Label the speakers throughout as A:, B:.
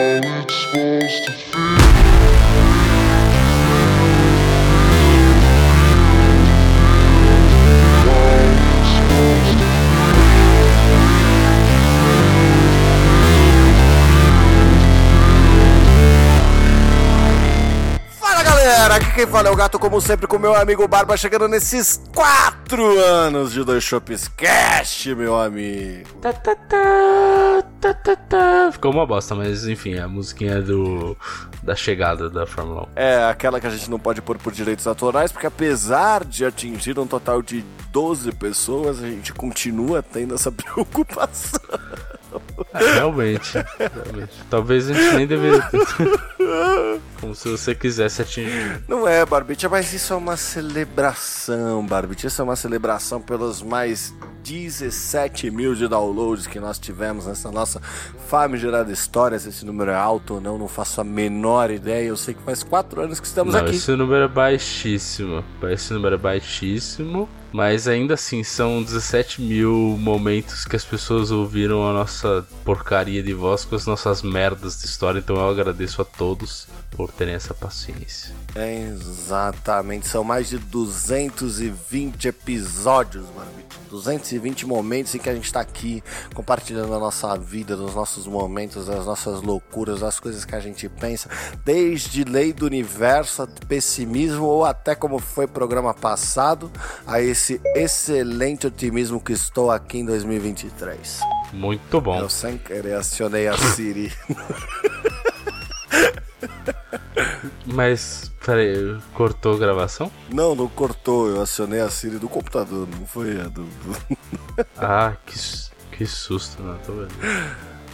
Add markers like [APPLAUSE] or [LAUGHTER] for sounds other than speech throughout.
A: it's supposed to feel.
B: Quem fala é o gato, como sempre, com meu amigo Barba, chegando nesses quatro anos de Dois Shops Cast, meu amigo.
C: Tá, tá, tá, tá, tá, tá. Ficou uma bosta, mas enfim, a musiquinha do da chegada da Fórmula 1.
B: É aquela que a gente não pode pôr por direitos autorais, porque apesar de atingir um total de 12 pessoas, a gente continua tendo essa [LAUGHS] preocupação.
C: É, realmente, realmente. Talvez a gente nem deveria ter. [LAUGHS] Como se você quisesse atingir.
B: Não é, Barbicha, mas isso é uma celebração, Barbicha. Isso é uma celebração pelos mais 17 mil de downloads que nós tivemos nessa nossa famigerada história. Se esse número é alto ou não, não faço a menor ideia. Eu sei que faz 4 anos que estamos
C: Não,
B: aqui.
C: esse número é baixíssimo. Esse número é baixíssimo. Mas ainda assim, são 17 mil momentos que as pessoas ouviram a nossa porcaria de voz com as nossas merdas de história. Então eu agradeço a todos por terem essa paciência.
B: É, exatamente, são mais de 220 episódios, Barbicha. 220 momentos em que a gente tá aqui compartilhando a nossa vida, os nossos momentos, as nossas loucuras, as coisas que a gente pensa, desde lei do universo, pessimismo ou até como foi programa passado, a esse excelente otimismo que estou aqui em 2023.
C: Muito bom.
B: Eu sem querer acionei a Siri. [LAUGHS]
C: Mas, peraí, cortou a gravação?
B: Não, não cortou, eu acionei a Siri do computador, não foi a do- do...
C: Ah, que, que susto, não tô vendo.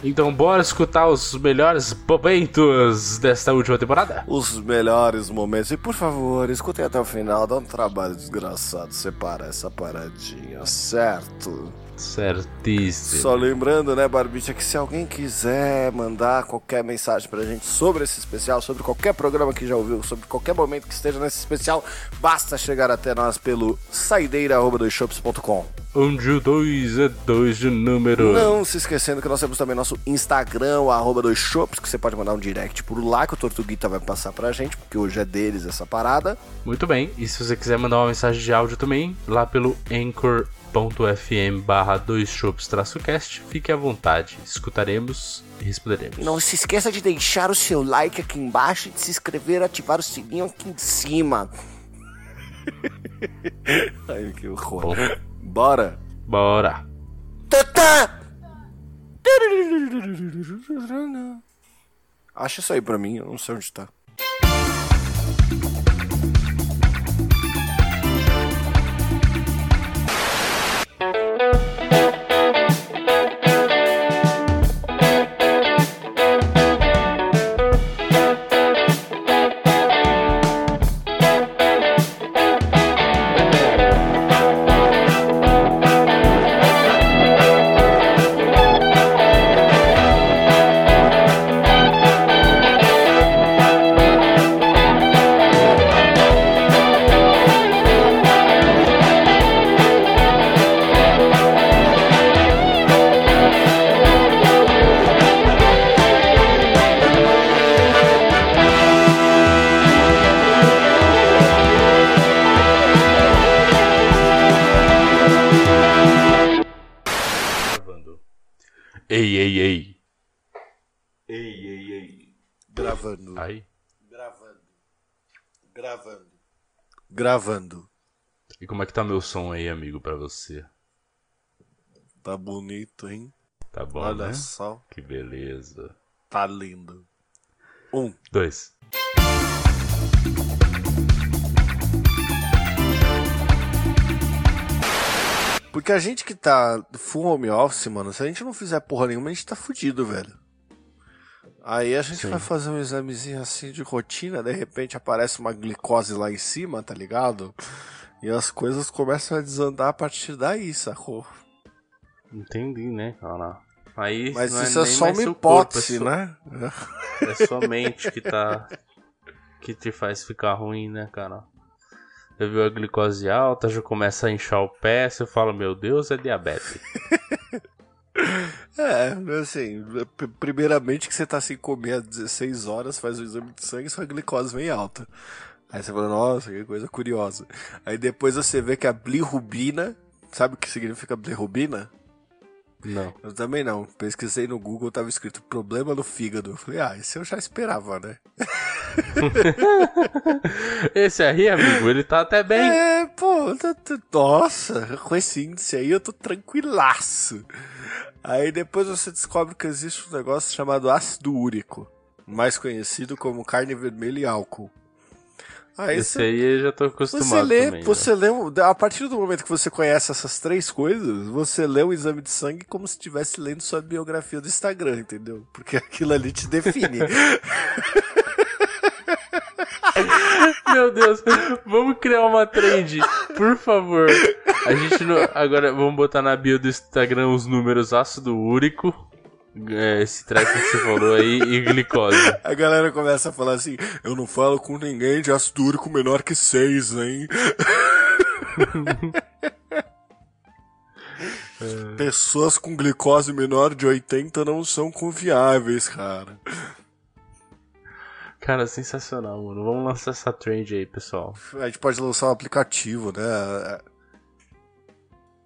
C: Então, bora escutar os melhores momentos desta última temporada?
B: os melhores momentos. E por favor, escutem até o final, dá um trabalho desgraçado separar essa paradinha, certo?
C: Certíssimo.
B: Só lembrando, né, Barbicha, que se alguém quiser mandar qualquer mensagem pra gente sobre esse especial, sobre qualquer programa que já ouviu, sobre qualquer momento que esteja nesse especial, basta chegar até nós pelo saideira.doisshops.com.
C: Onde o 2 é 2 de número.
B: Não se esquecendo que nós temos também nosso Instagram, o arroba dois shops, que você pode mandar um direct por lá, que o Tortuguita vai passar pra gente, porque hoje é deles essa parada.
C: Muito bem. E se você quiser mandar uma mensagem de áudio também, lá pelo anchor.fm barra 2 shops cast, fique à vontade. Escutaremos e responderemos.
B: Não se esqueça de deixar o seu like aqui embaixo e de se inscrever e ativar o sininho aqui em cima. [LAUGHS] Ai, que horror.
C: Bom.
B: Bora.
C: Bora.
B: Tatá! Acha isso aí pra mim, eu não sei onde tá.
C: Gravando. E como é que tá meu som aí, amigo, pra você?
B: Tá bonito, hein?
C: Tá bom,
B: Olha
C: né?
B: só.
C: Que beleza.
B: Tá lindo. Um.
C: Dois.
B: Porque a gente que tá full home office, mano, se a gente não fizer porra nenhuma, a gente tá fudido, velho. Aí a gente
C: Sim.
B: vai fazer um examezinho assim de rotina, de repente aparece uma glicose lá em cima, tá ligado? E as coisas começam a desandar a partir daí, sacou?
C: Entendi, né, cara? Aí
B: Mas
C: não
B: isso é
C: nem
B: só
C: mais
B: uma
C: seu corpo,
B: hipótese,
C: é só-
B: né?
C: É sua mente que tá. que te faz ficar ruim, né, cara? Eu vi a glicose alta, já começa a inchar o pé, você fala, meu Deus, é diabetes. [LAUGHS] [LAUGHS]
B: É, assim, primeiramente que você tá sem comer há 16 horas, faz o exame de sangue e sua glicose vem alta. Aí você fala, nossa, que coisa curiosa. Aí depois você vê que a bilirrubina, sabe o que significa bilirrubina?
C: Não.
B: Eu também não. Pesquisei no Google, tava escrito problema no fígado. Eu falei, ah, esse eu já esperava, né? [LAUGHS]
C: Esse aí, amigo, ele tá até bem.
B: É, pô, tá- tá- nossa, com esse índice aí eu tô tranquilaço. Aí depois você descobre que existe um negócio chamado ácido úrico, mais conhecido como carne vermelha e álcool. Aí
C: Esse
B: você,
C: aí eu já tô acostumado
B: você lê,
C: também. né?
B: você lê, um- a partir do momento que você conhece essas três coisas, você lê o exame de sangue como se estivesse lendo sua biografia do Instagram, entendeu? Porque [LAUGHS] aquilo ali te define. [LAUGHS]
C: Meu Deus, vamos criar uma trend, por favor. A gente não. Agora vamos botar na bio do Instagram os números ácido úrico. é, Esse treco que você falou aí e glicose.
B: A galera começa a falar assim: eu não falo com ninguém de ácido úrico menor que 6, hein? [LAUGHS] Pessoas com glicose menor de 80 não são confiáveis, cara.
C: Cara, sensacional, mano. Vamos lançar essa trend aí, pessoal.
B: A gente pode lançar um aplicativo, né?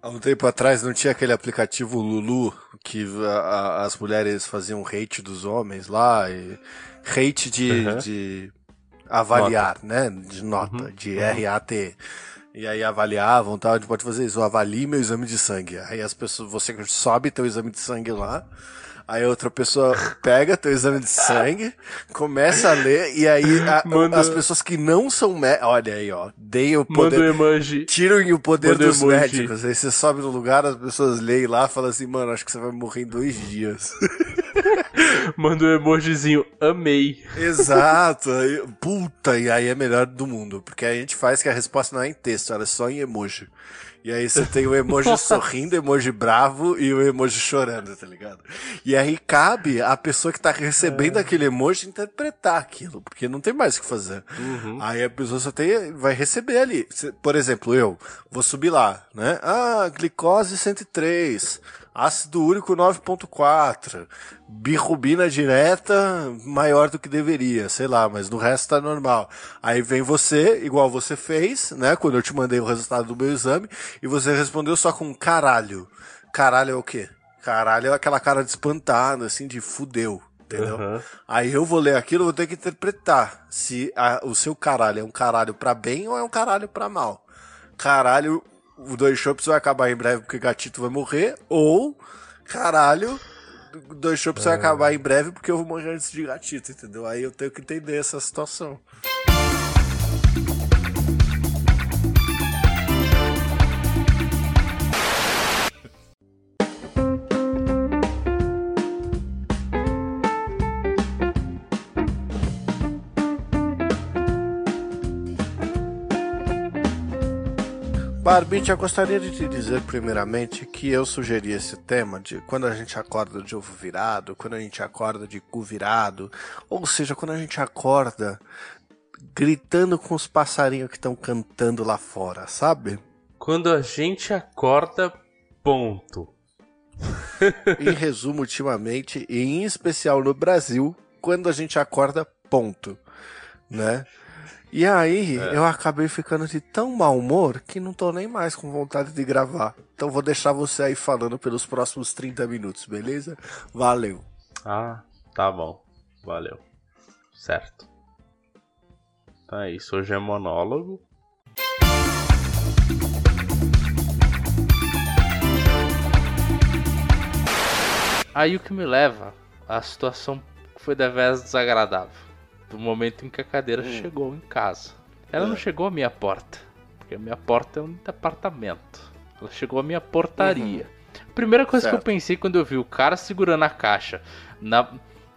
B: Há um tempo atrás não tinha aquele aplicativo Lulu que a- a- as mulheres faziam hate dos homens lá e hate de,
C: Uhum.
B: de avaliar, né? De nota, de RAT. E aí avaliavam, tal, a gente pode fazer isso, avalie meu exame de sangue. Aí as pessoas, você sobe teu exame de sangue lá, aí outra pessoa pega teu exame de sangue, começa a ler, e aí a-
C: Manda-
B: as pessoas que não são mé olha aí, ó, deem o
C: Manda
B: poder,
C: emoji.
B: tiram o poder
C: Manda
B: dos
C: emoji.
B: médicos. Aí você sobe no lugar, as pessoas leem lá e falam assim, mano, acho que você vai morrer em dois dias.
C: Manda o emojizinho. Amei.
B: Exato. Puta, e aí é melhor do mundo. Porque a gente faz que a resposta não é em texto, ela é só em emoji. E aí você tem o emoji [LAUGHS] sorrindo, o emoji bravo e o emoji chorando, tá ligado? E aí cabe a pessoa que tá recebendo aquele emoji interpretar aquilo, porque não tem mais o que fazer. Aí a pessoa só tem, vai receber ali. Por exemplo, eu vou subir lá, né? Ah, glicose 103, ácido úrico 9.4, birrubina direta maior do que deveria, sei lá, mas no resto tá normal. Aí vem você, igual você fez, né? Quando eu te mandei o resultado do meu exame, e você respondeu só com caralho. Caralho é o quê? Caralho é aquela cara de espantado, assim, de fudeu. Entendeu?
C: Aham.
B: Aí eu vou ler aquilo, vou ter que interpretar se a- o seu caralho é um caralho pra bem ou é um caralho pra mal. Caralho, o dois chopps vai acabar em breve porque gatito vai morrer, ou caralho, o dois chopps vai acabar em breve porque eu vou morrer antes de gatito, entendeu? Aí eu tenho que entender essa situação. Barbite, eu gostaria de te dizer primeiramente que eu sugeri esse tema de quando a gente acorda de ovo virado, quando a gente acorda de cu virado, ou seja, quando a gente acorda gritando com os passarinhos que estão cantando lá fora, sabe?
C: Quando a gente acorda, ponto. [LAUGHS]
B: Em resumo, ultimamente, e em especial no Brasil, quando a gente acorda, ponto, né? E aí, eu acabei ficando de tão mau humor que não tô nem mais com vontade de gravar. Então vou deixar você aí falando pelos próximos 30 minutos, beleza? Valeu.
C: Ah, tá bom. Valeu. Certo. Então é isso. Hoje é monólogo. Aí o que me leva à situação que foi deveras desagradável. Do momento em que a cadeira chegou em casa. Ela não chegou à minha porta. Porque a minha porta é um apartamento. Ela chegou à minha portaria. A primeira coisa que
B: Certo.
C: eu pensei quando eu vi o cara segurando a caixa na,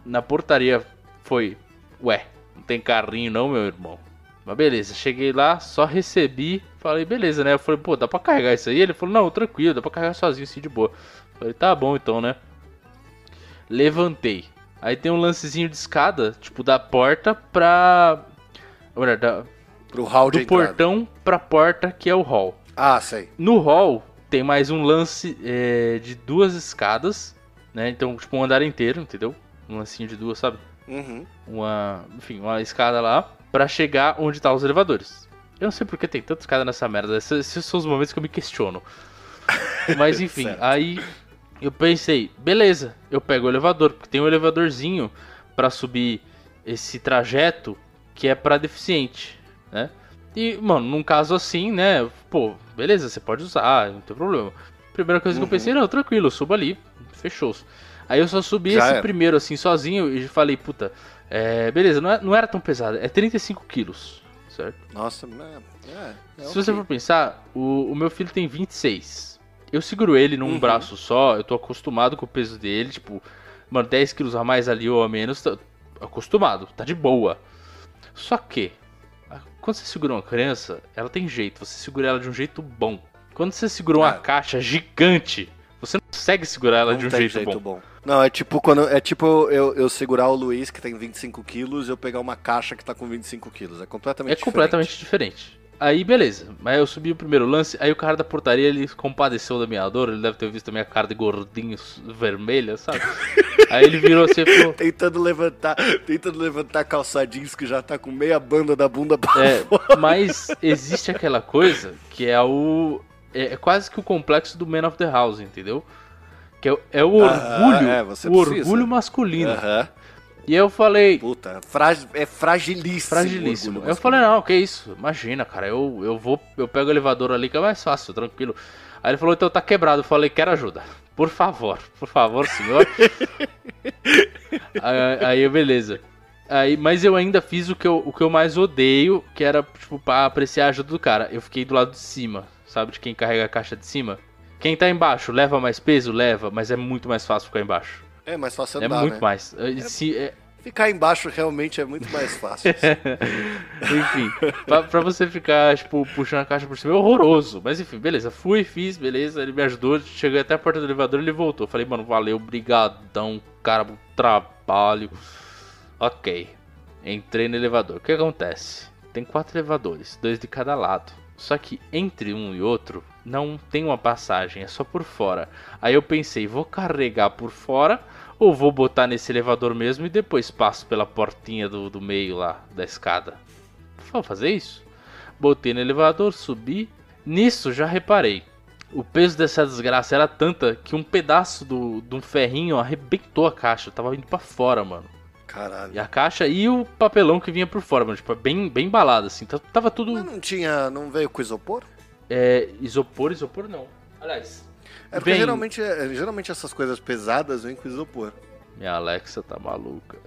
C: na portaria foi: Ué, não tem carrinho não, meu irmão? Mas beleza, cheguei lá, só recebi, falei, beleza, né? Eu falei, pô, dá pra carregar isso aí? Ele falou, não, tranquilo, dá pra carregar sozinho assim de boa. Falei, tá bom então, né? Levantei. Aí tem um lancezinho de escada, tipo, da porta pra. Melhor, da-
B: Pro hall de
C: do
B: entrada.
C: portão pra porta que é o hall.
B: Ah, sei.
C: No hall tem mais um lance é, de duas escadas, né? Então, tipo, um andar inteiro, entendeu? Um lancinho de duas, sabe?
B: Uhum.
C: Uma, enfim, uma escada lá pra chegar onde tá os elevadores. Eu não sei porque tem tanta escada nessa merda. Esses, esses são os momentos que eu me questiono. [LAUGHS] Mas enfim, aí eu pensei, beleza, eu pego o elevador, porque tem um elevadorzinho pra subir esse trajeto que é pra deficiente, né? E, mano, num caso assim, né? Pô, beleza, você pode usar, não tem problema. Primeira coisa que eu
B: Uhum.
C: pensei, não, tranquilo, eu subo ali, fechou. Aí eu só subi
B: Já
C: esse
B: era.
C: primeiro, assim, sozinho, e falei, puta, é, beleza, não, é- não era tão pesado, é 35 quilos, certo?
B: Nossa, é, é, é
C: Se
B: ok.
C: você for pensar, o, o meu filho tem 26. Eu seguro ele num
B: Uhum.
C: braço só, eu tô acostumado com o peso dele, tipo, mano, 10 quilos a mais ali ou a menos, tá acostumado, tá de boa. Só que, quando você segura uma criança, ela tem jeito, você segura ela de um jeito bom. Quando você segura uma
B: Ah.
C: caixa gigante, você não consegue segurar ela
B: Não
C: de um
B: tem
C: jeito, bom.
B: Não, é tipo quando é tipo eu, eu segurar o Luiz que tem 25 quilos e eu pegar uma caixa que tá com 25 quilos. É completamente
C: É completamente diferente. Aí, beleza. Mas eu subi o primeiro lance, aí o cara da portaria, ele compadeceu da minha dor, ele deve ter visto a minha cara de gordinho vermelha, sabe? aí ele virou assim e falou... [LAUGHS]
B: Tentando levantar, tentando levantar calça jeans que já tá com meia banda da bunda pra
C: É,
B: fora.
C: mas existe aquela coisa que é o... É, é quase que o complexo do Man of the House, entendeu? Que é, o- é o
B: Aham,
C: orgulho,
B: é, você
C: o
B: precisa.
C: orgulho masculino.
B: Aham.
C: E eu falei,
B: Puta, frag- é fragilíssimo.
C: Fragilíssimo. Eu falei, não, que isso? Imagina, cara, eu, eu vou, eu pego o elevador ali que é mais fácil, tranquilo. Aí ele falou, então tá quebrado. Eu falei, quero ajuda. Por favor, por favor, senhor. [LAUGHS] aí, aí eu, beleza. Aí, mas eu ainda fiz o que eu, o que eu mais odeio, que era, tipo, pra apreciar a ajuda do cara. Eu fiquei do lado de cima, sabe, de quem carrega a caixa de cima. Quem tá embaixo leva mais peso? Leva, mas é muito mais fácil ficar embaixo.
B: É mais fácil
C: é
B: andar,
C: muito
B: né?
C: mais. Eh, Se, é,
B: Ficar embaixo realmente é muito mais fácil. [LAUGHS]
C: Enfim, pra, pra você ficar, tipo, puxando a caixa por cima é horroroso. Mas enfim, beleza. Fui, fiz, beleza. Ele me ajudou. Cheguei até a porta do elevador ele voltou. Falei, mano, valeu, brigadão, cara, pro trabalho. Ok. Entrei no elevador. O que acontece? Tem quatro elevadores, dois de cada lado. Só que entre um e outro não tem uma passagem, é só por fora. Aí eu pensei, vou carregar por fora ou vou botar nesse elevador mesmo e depois passo pela portinha do, do meio lá da escada. Vou fazer isso? Botei no elevador, subi. Nisso já reparei. O peso dessa desgraça era tanta que um pedaço do, de um ferrinho arrebentou a caixa. Tava indo pra fora, mano.
B: Caralho.
C: E a caixa e o papelão que vinha por fora, mano. Tipo, bem, bem embalado, assim. Tava tudo.
B: Mas não tinha. Não veio com isopor?
C: É, isopor, isopor não. Aliás.
B: É porque
C: vem-
B: geralmente, é- geralmente essas coisas pesadas vêm com isopor.
C: Minha Alexa tá maluca.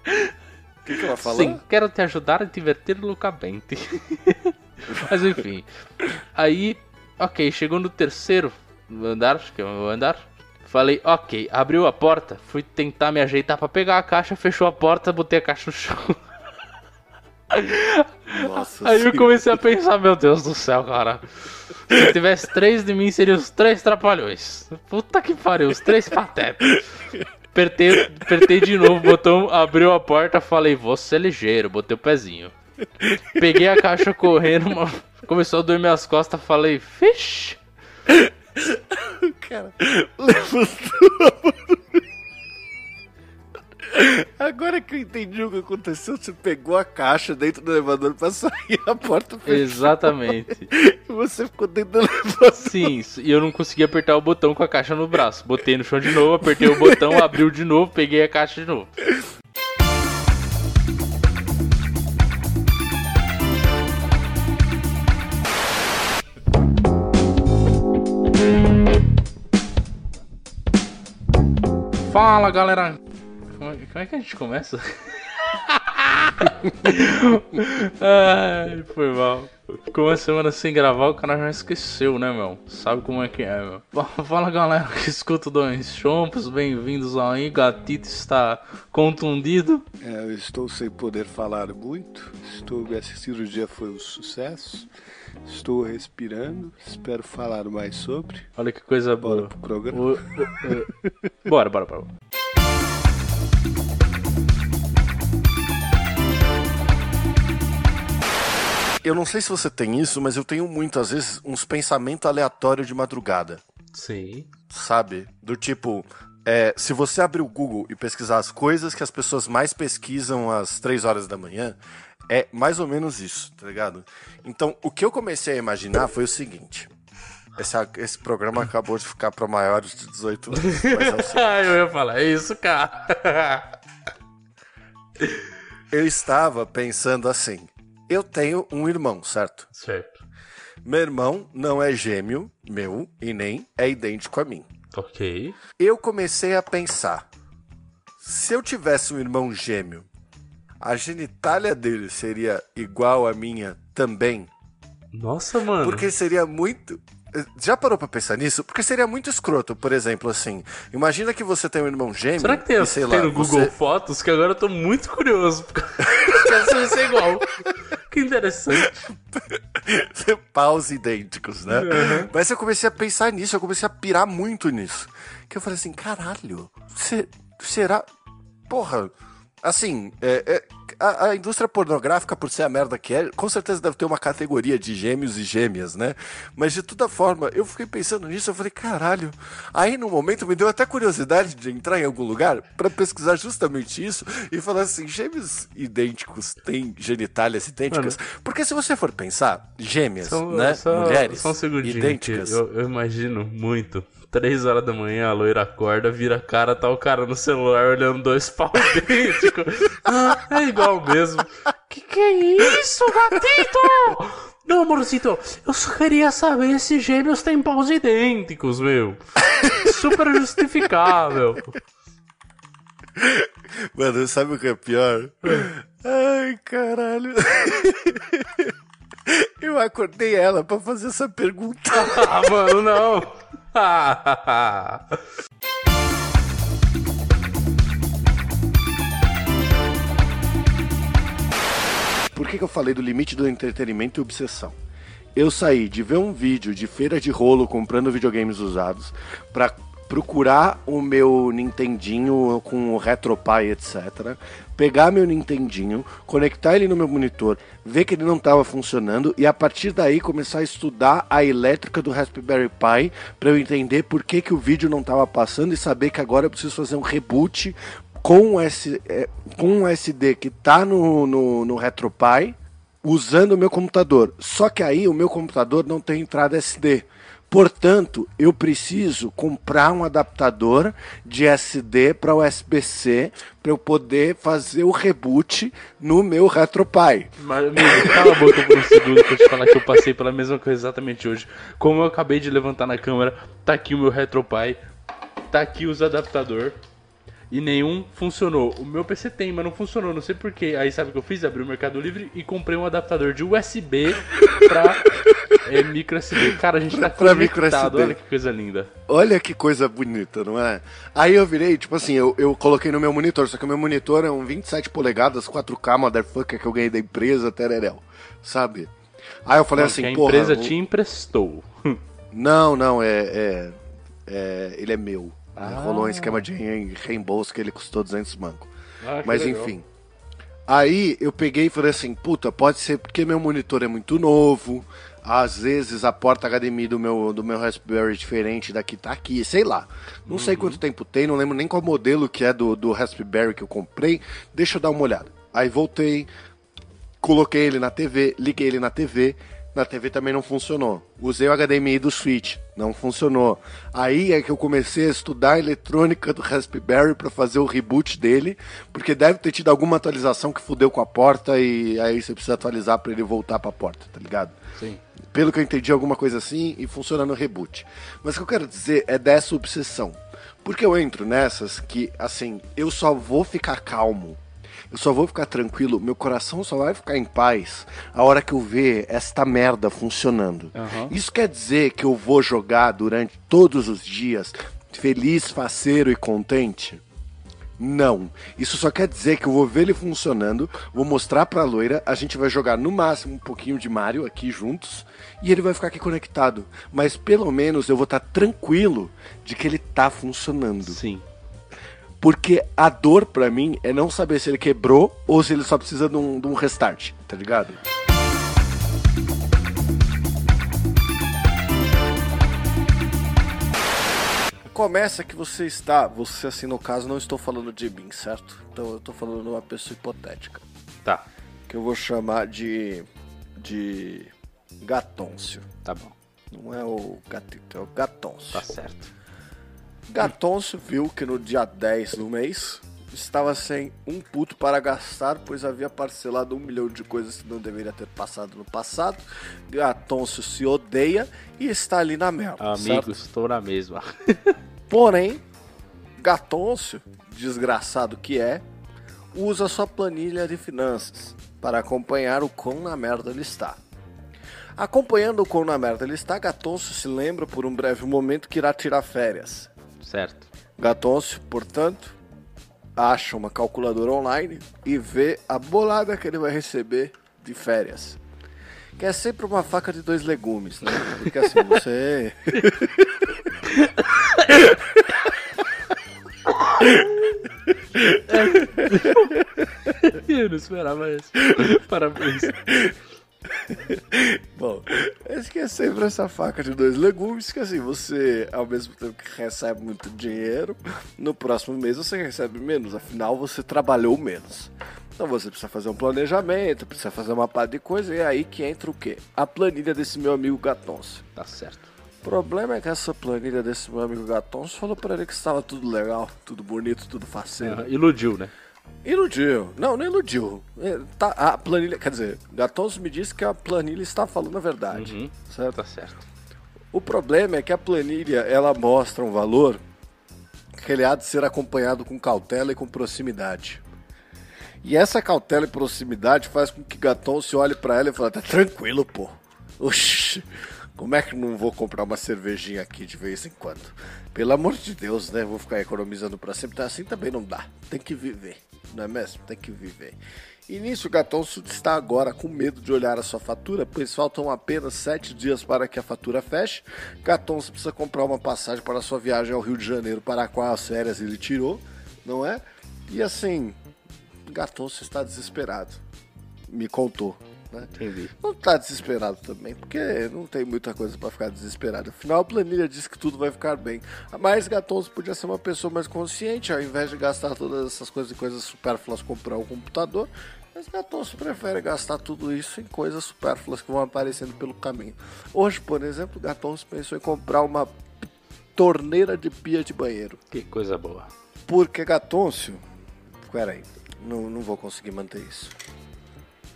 B: O [LAUGHS] que, que ela falou?
C: Sim, quero te ajudar a divertir loucamente. [LAUGHS] Mas enfim. Aí, ok, chegou no terceiro andar, acho que é o andar. Falei, ok, abriu a porta, fui tentar me ajeitar pra pegar a caixa, fechou a porta, botei a caixa no chão.
B: Nossa
C: Aí eu
B: senhora.
C: comecei a pensar, meu Deus do céu, cara. Se tivesse três de mim, seriam os três trapalhões. Puta que pariu, os três patetas. Apertei, apertei de novo o botão, abriu a porta, falei, vou ser ligeiro, botei o pezinho. Peguei a caixa correndo, uma- [LAUGHS] começou a doer minhas costas, falei, fish. [LAUGHS]
B: Cara, levantou. Agora que eu entendi o que aconteceu, você pegou a caixa dentro do elevador pra sair, a porta fechou.
C: Exatamente.
B: E [LAUGHS] você ficou dentro do elevador.
C: Sim, e eu não consegui apertar o botão com a caixa no braço. Botei no chão de novo, apertei o botão, abriu de novo, peguei a caixa de novo. Fala galera! Como é, como é que a gente começa? Ai, foi mal. Ficou uma semana sem gravar, o cara já esqueceu, né, meu? Sabe como é que é, meu? Fala galera que escuta o Dois Chompos, bem-vindos aí. Gatito está contundido.
B: É, eu estou sem poder falar muito. Estou, essa cirurgia foi um sucesso. Estou respirando. Espero falar mais sobre.
C: Olha que coisa
B: Bora
C: boa.
B: pro programa.
C: O- o- o- bora, bora, bora.
B: eu não sei se você tem isso, mas eu tenho muitas vezes uns pensamentos aleatórios de madrugada.
C: Sim.
B: Sabe? Do tipo, é, se você abrir o Google e pesquisar as coisas que as pessoas mais pesquisam às 3 horas da manhã, é mais ou menos isso, tá ligado? Então, o que eu comecei a imaginar foi o seguinte. Esse, esse programa acabou de ficar para maiores de 18 anos. É [LAUGHS]
C: eu ia falar isso, cara.
B: eu estava pensando assim. Eu tenho um irmão, certo?
C: certo.
B: Meu irmão não é gêmeo meu e nem é idêntico a mim.
C: Ok.
B: Eu comecei a pensar: se eu tivesse um irmão gêmeo, a genitália dele seria igual à minha também?
C: Nossa, mano.
B: Porque seria muito. Já parou pra pensar nisso? Porque seria muito escroto, por exemplo, assim. Imagina que você tem um irmão gêmeo.
C: Será que tem,
B: e, sei
C: tem
B: lá,
C: no Google
B: você-
C: Fotos? Que agora eu tô muito curioso. Quero saber se é igual. Que interessante.
B: paus idênticos, né? Mas eu comecei a pensar nisso, eu comecei a pirar muito nisso. Que eu falei assim, caralho, se- será. Porra, assim, é- é- a, a indústria pornográfica, por ser a merda que é, com certeza deve ter uma categoria de gêmeos e gêmeas, né? Mas de toda forma, eu fiquei pensando nisso, eu falei, caralho. Aí no momento me deu até curiosidade de entrar em algum lugar pra pesquisar justamente isso e falar assim: gêmeos idênticos têm genitálias idênticas? Porque se você for pensar, gêmeas,
C: Só,
B: né?
C: só-
B: Mulheres
C: só um
B: idênticas.
C: Eu, eu imagino muito. Três horas da manhã, a loira acorda, vira a cara, tá o cara no celular olhando dois pau [LAUGHS] idênticos. Ah, é igual mesmo. Que que é isso, gatito? Não, amorcito, eu só queria saber se gêmeos têm paus idênticos, meu. Super justificável.
B: Mano, sabe o que é pior? Ai, caralho. [LAUGHS] Eu acordei ela pra fazer essa pergunta. [LAUGHS]
C: Ah, mano, não. [LAUGHS]
B: Por que, que eu falei do limite do entretenimento e obsessão? Eu saí de ver um vídeo de feira de rolo comprando videogames usados pra procurar o meu Nintendinho com o RetroPie, etc. Pegar meu Nintendinho, conectar ele no meu monitor, ver que ele não estava funcionando e a partir daí começar a estudar a elétrica do Raspberry Pi para eu entender por que, que o vídeo não estava passando e saber que agora eu preciso fazer um reboot com é, com o SD que tá no, no, no RetroPie usando o meu computador. Só que aí o meu computador não tem entrada SD. Portanto, eu preciso comprar um adaptador de SD para USB-C para eu poder fazer o reboot no meu RetroPie.
C: Mas, amigo, cala a boca por um segundo eu te falar que eu passei pela mesma coisa exatamente hoje. Como eu acabei de levantar na câmera, tá aqui o meu RetroPie, tá aqui os adaptador e nenhum funcionou. O meu PC tem, mas não funcionou, não sei porquê. Aí sabe o que eu fiz? Abri o Mercado Livre e comprei um adaptador de USB pra é, micro SD. Cara, a gente tá
B: Pra
C: conectado,
B: SD.
C: olha que coisa linda.
B: Olha que coisa bonita, não é? Aí eu virei, tipo assim, eu, eu coloquei no meu monitor, só que o meu monitor é um 27 polegadas, 4K, motherfucker, que eu ganhei da empresa, tereréu, sabe? Aí eu falei
C: que
B: assim,
C: a
B: porra...
C: empresa
B: o-
C: te emprestou.
B: Não, não, é, é, é- Ele é meu.
C: Ah.
B: Rolou um esquema de re- reembolso que ele custou 200 manco.
C: Ah, que
B: Mas
C: legal.
B: enfim. Aí eu peguei e falei assim, puta, pode ser porque meu monitor é muito novo. Às vezes a porta HDMI do meu, do meu Raspberry é diferente daqui tá aqui, sei lá. Não sei
C: Uhum.
B: quanto tempo tem, não lembro nem qual modelo que é do, do Raspberry que eu comprei. Deixa eu dar uma olhada. Aí voltei, coloquei ele na TV, liguei ele na TV. Na TV também não funcionou. Usei o HDMI do Switch, não funcionou. Aí é que eu comecei a estudar a eletrônica do Raspberry para fazer o reboot dele, porque deve ter tido alguma atualização que fudeu com a porta e aí você precisa atualizar para ele voltar para a porta, tá ligado?
C: Sim.
B: Pelo que eu entendi, alguma coisa assim e funciona no reboot. Mas o que eu quero dizer é dessa obsessão. Porque eu entro nessas que, assim, eu só vou ficar calmo, eu só vou ficar tranquilo, meu coração só vai ficar em paz a hora que eu ver esta merda funcionando.
C: Aham.
B: Isso quer dizer que eu vou jogar durante todos os dias feliz, faceiro e contente? Não. Isso só quer dizer que eu vou ver ele funcionando, vou mostrar pra loira, a gente vai jogar no máximo um pouquinho de Mario aqui juntos e ele vai ficar aqui conectado. Mas pelo menos eu vou estar tranquilo de que ele tá funcionando.
C: Sim.
B: Porque a dor para mim é não saber se ele quebrou ou se ele só precisa de um, de um restart, tá ligado? começa que você está, você assim no caso, não estou falando de mim, certo? Então eu estou falando de uma pessoa hipotética.
C: Tá.
B: Que eu vou chamar de. de. Gatôncio.
C: Tá bom.
B: Não é o gatito, é o Gatôncio.
C: Tá certo.
B: Gatôncio viu que no dia 10 do mês estava sem um puto para gastar, pois havia parcelado um milhão de coisas que não deveria ter passado no passado. Gatôncio se odeia e está ali na merda.
C: Amigo, estou na mesma. [LAUGHS]
B: Porém, Gatôncio, desgraçado que é, usa sua planilha de finanças para acompanhar o quão na merda ele está. Acompanhando o quão na merda ele está, Gatôncio se lembra por um breve momento que irá tirar férias.
C: Certo.
B: Gatôncio, portanto, acha uma calculadora online e vê a bolada que ele vai receber de férias. Que é sempre uma faca de dois legumes, né? Porque assim, [LAUGHS] você. [LAUGHS]
C: Eu não esperava isso. Parabéns. [LAUGHS]
B: Bom, acho que é sempre essa faca de dois legumes, que assim, você, ao mesmo tempo que recebe muito dinheiro, no próximo mês você recebe menos, afinal você trabalhou menos. Então você precisa fazer um planejamento, precisa fazer uma par de coisa, e é aí que entra o quê? A planilha desse meu amigo Gatonce.
C: Tá certo.
B: O problema é que essa planilha desse meu amigo Gatonce falou pra ele que estava tudo legal, tudo bonito, tudo faceiro.
C: Ah, iludiu, né?
B: Iludiu. Não, não iludiu. É, Tá, a planilha, quer dizer, Gatonzo me disse que a planilha está falando a verdade.
C: Uhum.
B: Certo?
C: Tá certo.
B: O problema é que a planilha, ela mostra um valor que ele há de ser acompanhado com cautela e com proximidade. E essa cautela e proximidade faz com que Gaton se olhe pra ela e fale, tá tranquilo, pô. Oxi, como é que não vou comprar uma cervejinha aqui de vez em quando? Pelo amor de Deus, né? Vou ficar economizando pra sempre. Então, assim também não dá. Tem que viver, não é mesmo? Tem que viver. E nisso, Gatonso está agora com medo de olhar a sua fatura, pois faltam apenas sete dias para que a fatura feche. Gatonso precisa comprar uma passagem para sua viagem ao Rio de Janeiro, para a qual as férias ele tirou, não é? E assim, Gatonso está desesperado. Me contou, né?
C: Entendi.
B: Não tá desesperado também, porque não tem muita coisa pra ficar desesperado. Afinal, a planilha diz que tudo vai ficar bem. Mas Gatonzo podia ser uma pessoa mais consciente, ao invés de gastar todas essas coisas e coisas supérfluas comprar um computador. Mas Gatonzo prefere gastar tudo isso em coisas supérfluas que vão aparecendo pelo caminho. Hoje, por exemplo, Gatonzo pensou em comprar uma torneira de pia de banheiro.
C: Que coisa boa.
B: Porque Gatôncio. Pera aí, não, não vou conseguir manter isso.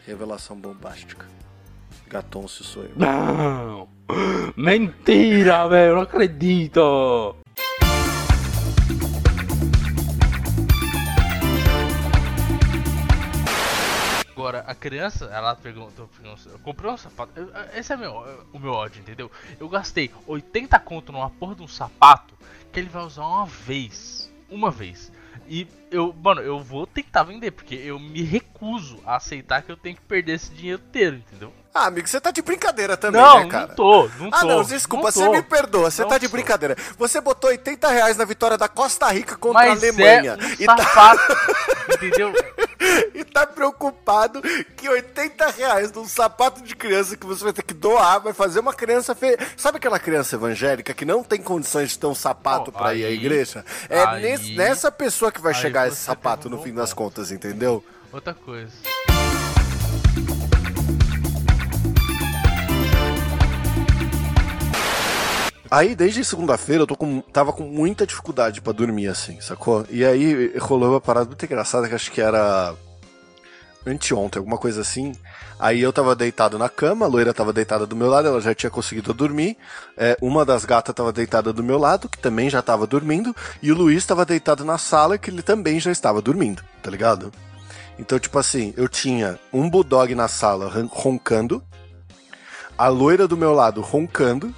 B: Revelação bombástica. Gatôncio sou eu.
C: Não! Mentira, velho! Não acredito!
D: Agora, a criança, ela perguntou, eu comprei um sapato. Esse é meu, o meu ódio, entendeu? Eu gastei 80 conto numa porra de um sapato que ele vai usar uma vez. Uma vez. E eu, mano, eu vou tentar vender, porque eu me recuso a aceitar que eu tenho que perder esse dinheiro inteiro, entendeu?
B: Ah, amigo, você tá de brincadeira também,
D: não,
B: né, cara?
D: não tô, não tô.
B: Ah, não, desculpa,
D: não
B: você me perdoa, você
D: Não
B: tá de brincadeira. Você botou 80 reais na vitória da Costa Rica contra a
D: Mas
B: Alemanha.
D: é um
B: e, tá, [LAUGHS]
D: entendeu?
B: e tá preocupado que 80 reais num sapato de criança que você vai ter que doar vai fazer uma criança feia. Sabe aquela criança evangélica que não tem condições de ter um sapato
D: Ó,
B: pra ir à igreja? É
D: aí-
B: nesse- nessa pessoa que vai chegar esse sapato no fim das contas, entendeu?
D: Outra coisa.
B: Aí, desde segunda-feira, eu tô com, tava com muita dificuldade pra dormir, assim, sacou? E aí rolou uma parada muito engraçada que acho que era anteontem, alguma coisa assim. Aí eu tava deitado na cama, a loira tava deitada do meu lado, ela já tinha conseguido dormir. É, uma das gatas tava deitada do meu lado, que também já tava dormindo. E o Luiz tava deitado na sala, que ele também já estava dormindo, tá ligado? Então, tipo assim, eu tinha um bulldog na sala ron- roncando, a loira do meu lado roncando,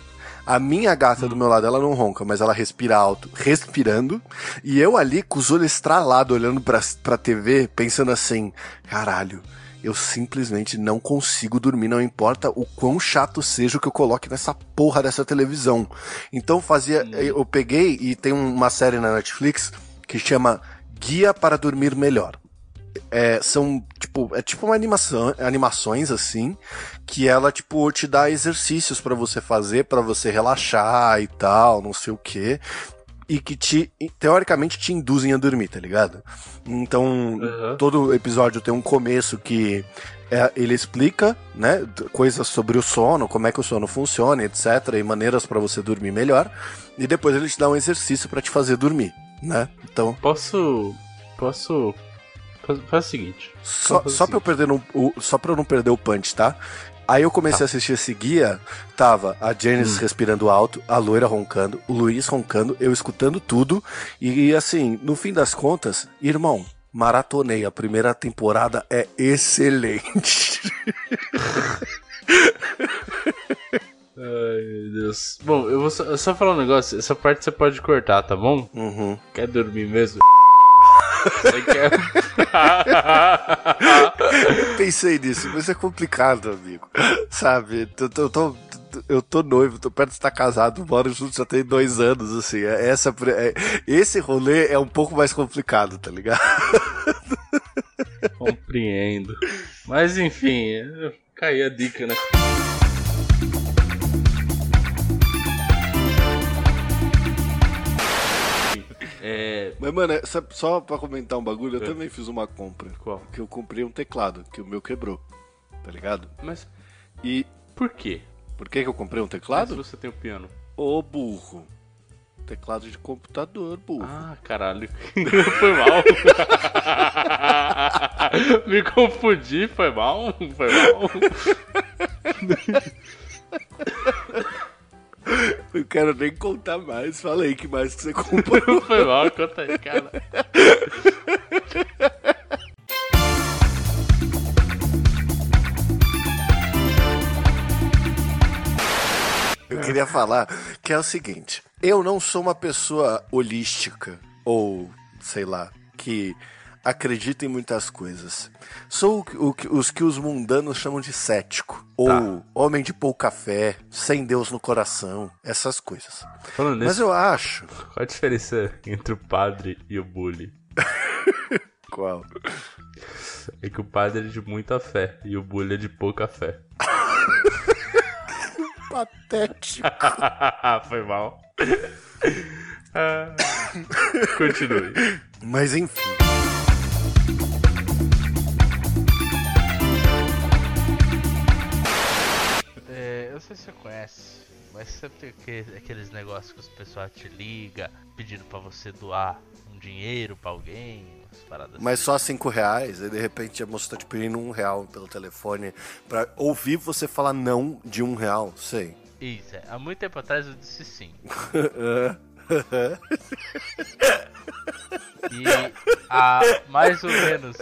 B: a minha gata do meu lado, ela não ronca, mas ela respira alto, respirando. E eu ali com os olhos estralados, olhando pra, pra TV, pensando assim: caralho, eu simplesmente não consigo dormir, não importa o quão chato seja o que eu coloque nessa porra dessa televisão. Então fazia. Eu peguei e tem uma série na Netflix que chama Guia para Dormir Melhor é, são tipo é tipo uma animação animações assim que ela tipo te dá exercícios pra você fazer pra você relaxar e tal não sei o que e que te, teoricamente te induzem a dormir, tá ligado? Então,
E: Uhum.
B: todo episódio tem um começo que é, ele explica, né, coisas sobre o sono, como é que o sono funciona, etc, e maneiras pra você dormir melhor, e depois ele te dá um exercício pra te fazer dormir, né? Então,
E: Posso. Posso. Faz, faz o seguinte.
B: só, só pra eu perder um- o, só pra eu não perder o punch, tá? Aí eu comecei a assistir esse guia, tava a Janice respirando alto, a loira roncando, o Luiz roncando, eu escutando tudo, e assim, no fim das contas, irmão, maratonei, a primeira temporada é excelente.
E: Ai, meu Deus. Bom, eu vou só, só falar um negócio. Essa parte você pode cortar, tá bom?
B: Uhum.
E: Quer dormir mesmo? Quer. [LAUGHS]
B: Pensei nisso, mas é complicado, amigo. Sabe? Eu tô, eu tô, eu tô noivo, tô perto de estar casado, moro junto já tem dois anos, assim. é- Essa, é- esse rolê é um pouco mais complicado, tá ligado?
E: Compreendo. Mas enfim, caiu a dica, né? É.
B: Mas, mano, é- só, pra comentar um bagulho, eu
E: É.
B: também fiz uma compra.
E: Qual?
B: Que eu comprei um teclado, que o meu quebrou. Tá ligado?
E: Mas
B: E
E: por quê?
B: por que, que eu comprei um teclado?
E: você tem o piano.
B: Ô burro. Teclado de computador, burro.
E: Ah, caralho. [LAUGHS] foi mal. [LAUGHS] Me confundi, foi mal. Foi mal. [LAUGHS]
B: Eu quero nem contar mais. Fala aí que mais que você comprou. [LAUGHS]
E: Foi mal, conta aí, cara.
B: Eu queria falar que é o seguinte: eu não sou uma pessoa holística, ou sei lá, que acredita em muitas coisas. Sou o o os que os mundanos chamam de cético, ou homem de pouca fé, sem Deus no coração, essas coisas.
E: Falando
B: Mas
E: nisso,
B: eu acho.
E: qual a diferença entre o padre e o bully? [LAUGHS]
B: Qual?
E: É que o padre é de muita fé e o bully é de pouca fé. [LAUGHS]
B: Patético. [LAUGHS]
E: Foi mal. Ah, Continue.
B: Mas enfim.
C: Não sei se você conhece, mas você tem aquele- aqueles negócios que os pessoal te liga pedindo pra você doar um dinheiro pra alguém, umas paradas
B: Mas só cinco reais, e de repente a moça tá te pedindo um real pelo telefone pra ouvir você falar não de um real, sei.
C: assim. Isso, é. Há muito tempo atrás eu disse sim. [LAUGHS] E há mais ou menos.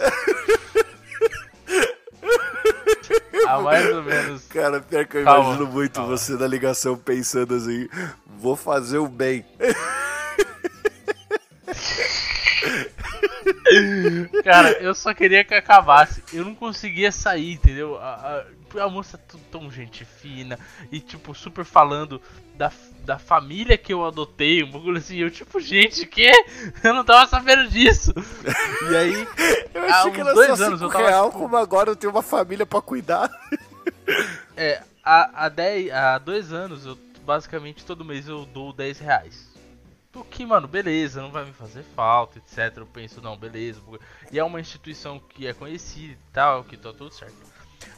C: Há mais ou menos.
B: Cara, pior que eu
C: Calma,
B: imagino muito
C: calma.
B: você na ligação pensando assim, vou fazer o bem. [LAUGHS]
C: Cara, eu só queria que acabasse. Eu não conseguia sair, entendeu? A, a, a moça é tão, gente fina e, tipo, super falando da, da família que eu adotei, um bagulho assim. Eu, tipo, gente, que? Eu não tava sabendo disso. E aí, [LAUGHS]
B: Eu
C: Há
B: achei que era
C: dois anos eu tava,
B: real,
C: tipo-
B: como agora eu tenho uma família pra cuidar.
C: é, há, há, dez, há dois anos, eu basicamente todo mês eu dou 10 reais. O que, mano, beleza, não vai me fazer falta, etc. Eu penso, não, beleza. E é uma instituição que é conhecida e tal, que tá tudo certo.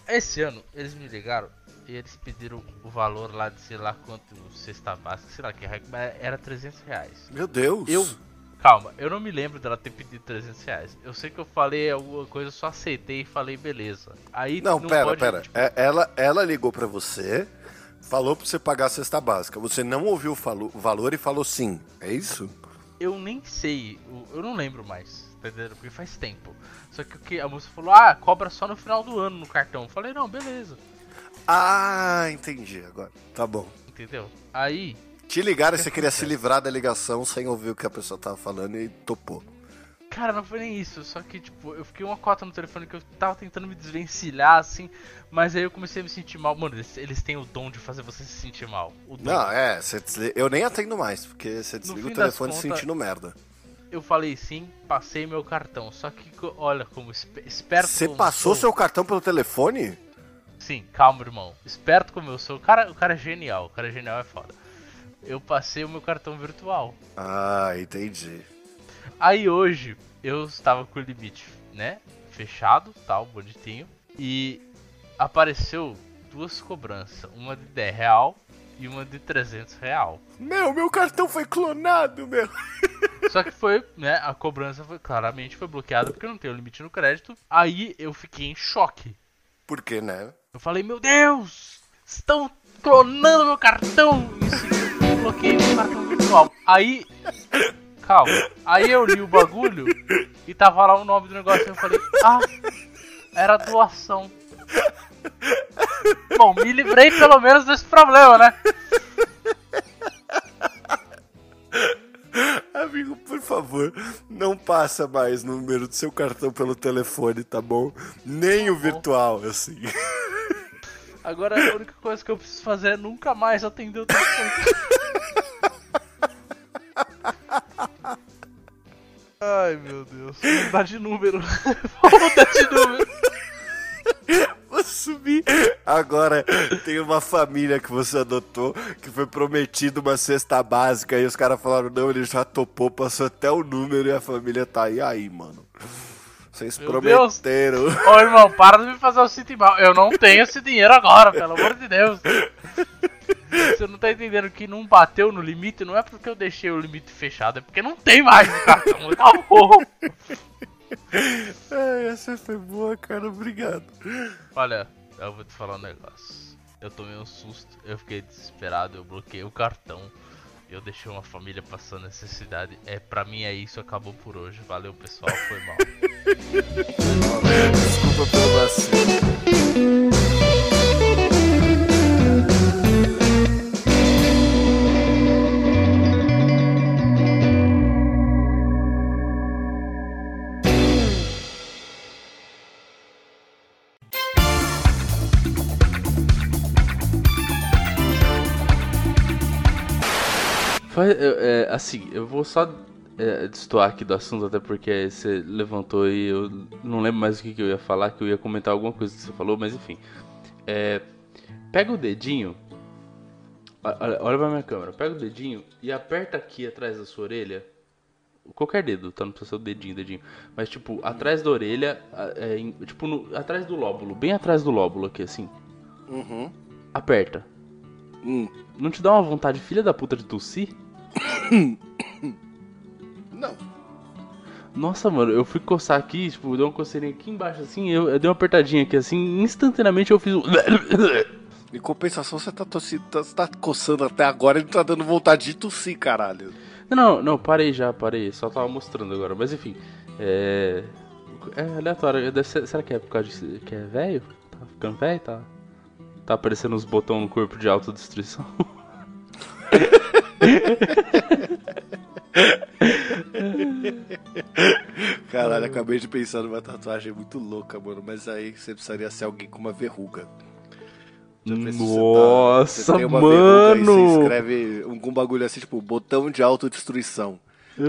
C: Esse ano, eles me ligaram e eles pediram o valor lá de sei lá quanto cesta básica, sei lá que era 300 reais.
B: Meu Deus.
C: Eu, calma, eu não me lembro dela ter pedido 300 reais. Eu sei que eu falei alguma coisa, só aceitei e falei, beleza. Aí
B: Não, pera,
C: pode,
B: pera.
C: tipo,
B: ela, ela ligou pra você, falou pra você pagar a cesta básica. Você não ouviu o valor e falou sim. É isso?
C: Eu nem sei, eu- não lembro mais, tá entendendo? Porque faz tempo. Só que o que a moça falou, ah, cobra só no final do ano no cartão. Eu falei, não, beleza,
B: Ah, entendi agora. Tá bom.
C: entendeu? Aí,
B: Te ligaram e você queria se livrar da ligação sem ouvir o que a pessoa tava falando e topou.
C: Cara, não foi nem isso. Só que, tipo, eu fiquei uma cota no telefone que eu tava tentando me desvencilhar, assim. Mas aí eu comecei a me sentir mal. Mano, eles, eles têm o dom de fazer você se sentir mal.
B: Não, é, você desli- eu nem atendo mais, porque você desliga o telefone
C: contas-
B: sentindo merda.
C: Eu falei sim, passei meu cartão. Só que, olha, como espe- esperto
B: Você passou
C: sou-
B: seu cartão pelo telefone?
C: Sim, calma, irmão. Esperto como eu sou. O cara, o cara é genial. O cara é genial, é foda.
D: eu passei o meu cartão virtual.
B: Ah, entendi.
D: Aí hoje eu estava com o limite, né? Fechado, tal, bonitinho. E apareceu duas cobranças, uma de 10 real e uma de 300 real.
B: Meu, meu cartão foi clonado, meu. [LAUGHS]
D: Só que foi, né? A cobrança foi claramente foi bloqueada porque eu não tenho limite no crédito. Aí eu fiquei em choque.
B: Por quê, né?
D: Eu falei, meu Deus, estão clonando meu cartão. Isso, eu bloqueei meu cartão virtual. Aí, [LAUGHS] calma. Aí eu li o bagulho e tava lá o nome do negócio. Eu falei, ah, era doação. Bom, me livrei pelo menos desse problema, né?
B: Amigo, por favor, não passa mais o número do seu cartão pelo telefone, tá bom? Nem o virtual, assim.
D: Agora a única coisa que eu preciso fazer é nunca mais atender o telefone. [LAUGHS] Ai meu Deus. Mudar de número. [LAUGHS] Mudar de número.
B: Vou subir. Agora tem uma família que você adotou que foi prometido uma cesta básica e os caras falaram: não, ele já topou, passou até o número e a família tá aí. aí, mano. Vocês
D: Meu Deus.
B: prometeram.
D: Ô irmão, para de me fazer o sentir mal. Eu não tenho esse dinheiro agora, pelo amor de Deus. [LAUGHS] Você não tá entendendo que não bateu no limite, não é porque eu deixei o limite fechado, é porque não tem mais no cartão. [LAUGHS] Acabou.
B: Ai, essa foi boa, cara. Obrigado.
D: Olha, eu vou te falar um negócio. Eu tomei um susto, eu fiquei desesperado, eu bloqueei o cartão. Eu deixei uma família passando necessidade. É, pra mim é isso, acabou por hoje. Valeu, pessoal, foi mal. [LAUGHS]
B: Desculpa pelo vacilo.
C: É, assim, eu vou só é, destoar aqui do assunto, até porque você levantou e eu não lembro mais o que, que eu ia falar, que eu ia comentar alguma coisa que você falou, mas enfim. É, pega o dedinho, olha, olha pra minha câmera, pega o dedinho e aperta aqui atrás da sua orelha. Qualquer dedo, tá? Não precisa ser o dedinho, dedinho. Mas, tipo, atrás da orelha, é, tipo, no- atrás do lóbulo, bem atrás do lóbulo aqui, assim.
B: Uhum.
C: Aperta.
B: Hum.
C: Não te dá uma vontade filha da puta de tossir?
B: Não.
C: Nossa, mano, eu fui coçar aqui, tipo, deu uma coceirinha aqui embaixo, assim, eu, eu dei uma apertadinha aqui, assim, instantaneamente eu fiz um... [COUGHS]
B: Em compensação, você tá, tossi... tá, tá coçando até agora e não tá dando vontade de tossir, caralho.
C: Não, não, não, parei já, parei, só tava mostrando agora, mas enfim, é... É aleatório, deve ser- será que é por causa de que é velho? Tá ficando velho, tá... Tá aparecendo uns botões no corpo de autodestruição? [LAUGHS]
B: Caralho, acabei de pensar numa tatuagem muito louca, mano. Mas aí você precisaria ser alguém com uma verruga. Você tá-
C: Nossa,
B: e
C: mano!
B: você escreve algum bagulho assim, tipo, botão de autodestruição.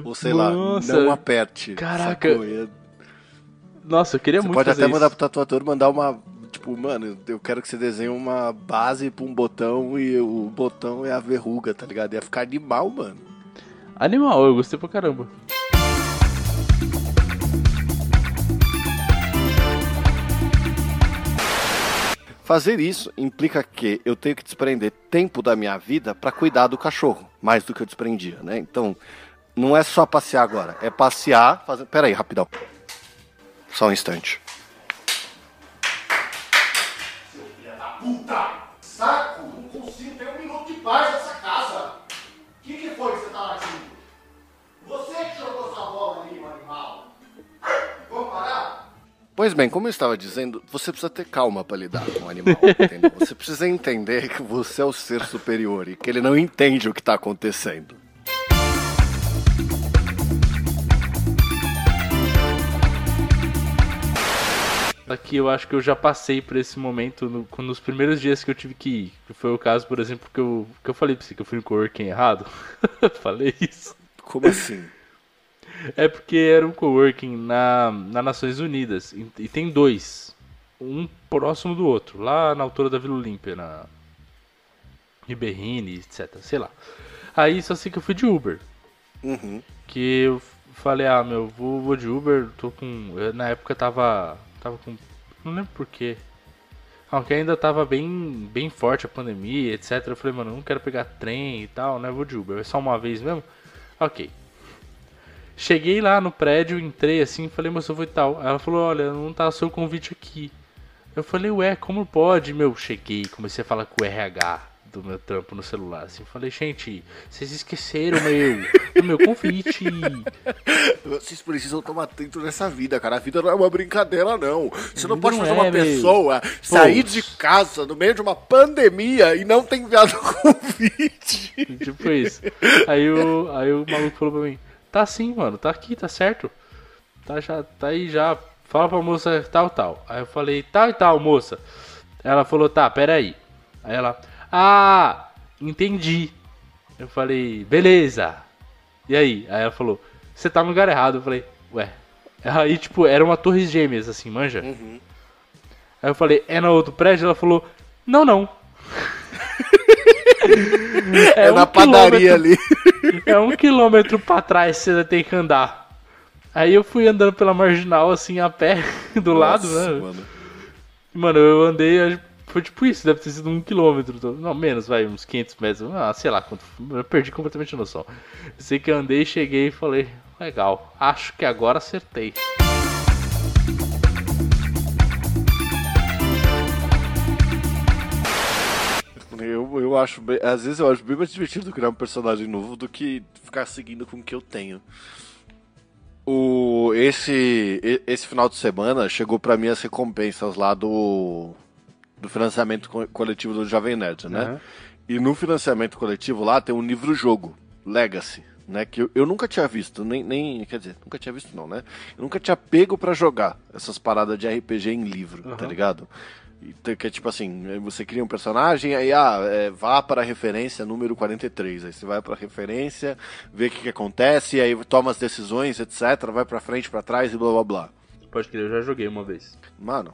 B: Ou sei
C: Nossa.
B: lá, não aperte.
C: Caraca,
B: sacou? E
C: Nossa, eu queria
B: Você
C: muito
B: pode até mandar pro tatuador mandar uma. Tipo, mano, eu quero que você desenhe uma base pra um botão e o botão é a verruga, tá ligado? Ia ficar animal, mano.
C: Animal, eu gostei pra caramba.
B: Fazer isso implica que eu tenho que desprender tempo da minha vida pra cuidar do cachorro, mais do que eu desprendia, né? Então, não é só passear agora, é passear, fazer. Pera aí, rapidão. Só um instante. Puta! Saco! Não consigo ter um minuto de paz nessa Pois bem, como eu estava dizendo, você precisa ter calma para lidar com o animal, [LAUGHS] entendeu? Você precisa entender que você é o ser superior e que ele não entende o que está acontecendo.
C: Aqui eu acho que eu já passei por esse momento no, nos primeiros dias que eu tive que ir. Que foi o caso, por exemplo, que eu, que eu falei pra você que eu fui no coworking errado. [LAUGHS] falei isso.
B: Como assim?
C: É porque era um coworking na, na Nações Unidas. E, e tem dois. Um próximo do outro. Lá na altura da Vila Olímpia, na Ribeirini, etc. Sei lá. Aí só sei que eu fui de Uber.
B: Uhum.
C: Que eu falei, ah, meu, vou, vou de Uber, tô com. eu, na época tava. Tava com. Não lembro porquê. Aunque ainda tava bem, bem forte a pandemia, etc. Eu falei, mano, não quero pegar trem e tal, né? Vou de Uber. É só uma vez mesmo? Ok. Cheguei lá no prédio, entrei assim, falei, moça, eu vou e tal. Ela falou, olha, não tá seu convite aqui. Eu falei, ué, como pode? Meu, cheguei, comecei a falar com o RH do meu trampo no celular, assim. Falei, gente, vocês esqueceram, meu, do meu convite. [LAUGHS]
B: Vocês precisam tomar atento nessa vida, cara. A vida não é uma brincadeira, não. Você não
C: Não
B: pode fazer
C: é,
B: uma
C: meu.
B: pessoa sair de casa no meio de uma pandemia e não ter enviado [LAUGHS] convite.
C: tipo isso. Aí o, aí o maluco falou pra mim, tá sim, mano, tá aqui, tá certo. Tá, já, tá aí já. Fala pra moça tal, tal. Aí eu falei, tal e tal, moça. Ela falou, tá, peraí. Aí ela, ah, entendi. Eu falei, beleza. E aí? Aí ela falou, você tá no lugar errado. Eu falei, ué. Aí, tipo, era uma torre gêmeas, assim, manja?
B: Uhum.
C: Aí eu falei, é no outro prédio? Ela falou, não, não. [LAUGHS]
B: É,
C: um
B: na padaria ali.
C: É um quilômetro pra trás você tem que andar. Aí eu fui andando pela marginal, assim, a pé, [LAUGHS] do lado,
B: Nossa,
C: né?
B: mano.
C: Mano, eu andei, foi tipo isso, deve ter sido um quilômetro. todo- Não, menos, vai, uns 500 metros. Ah, sei lá quanto. Eu perdi completamente a noção. Sei que eu andei, cheguei e falei, legal, acho que agora acertei.
B: Eu, eu acho bem, às vezes eu acho bem mais divertido criar um personagem novo do que ficar seguindo com o que eu tenho. O, esse, esse final de semana chegou pra mim as recompensas lá do, do financiamento co- coletivo do Jovem Nerd, né?
C: Aham.
B: E no financiamento coletivo lá tem um livro-jogo, Legacy, né? Que eu, eu nunca tinha visto, nem, nem. Quer dizer, nunca tinha visto não, né? Eu nunca tinha pego pra jogar essas paradas de RPG em livro, tá
C: Aham.
B: ligado? Então, que é tipo assim, você cria um personagem, aí ah, é, vá para a referência número 43. Aí você vai para a referência, vê o que, que acontece, aí toma as decisões, etc. Vai pra frente, pra trás e blá blá blá.
C: Pode crer, eu já joguei uma vez.
B: Mano,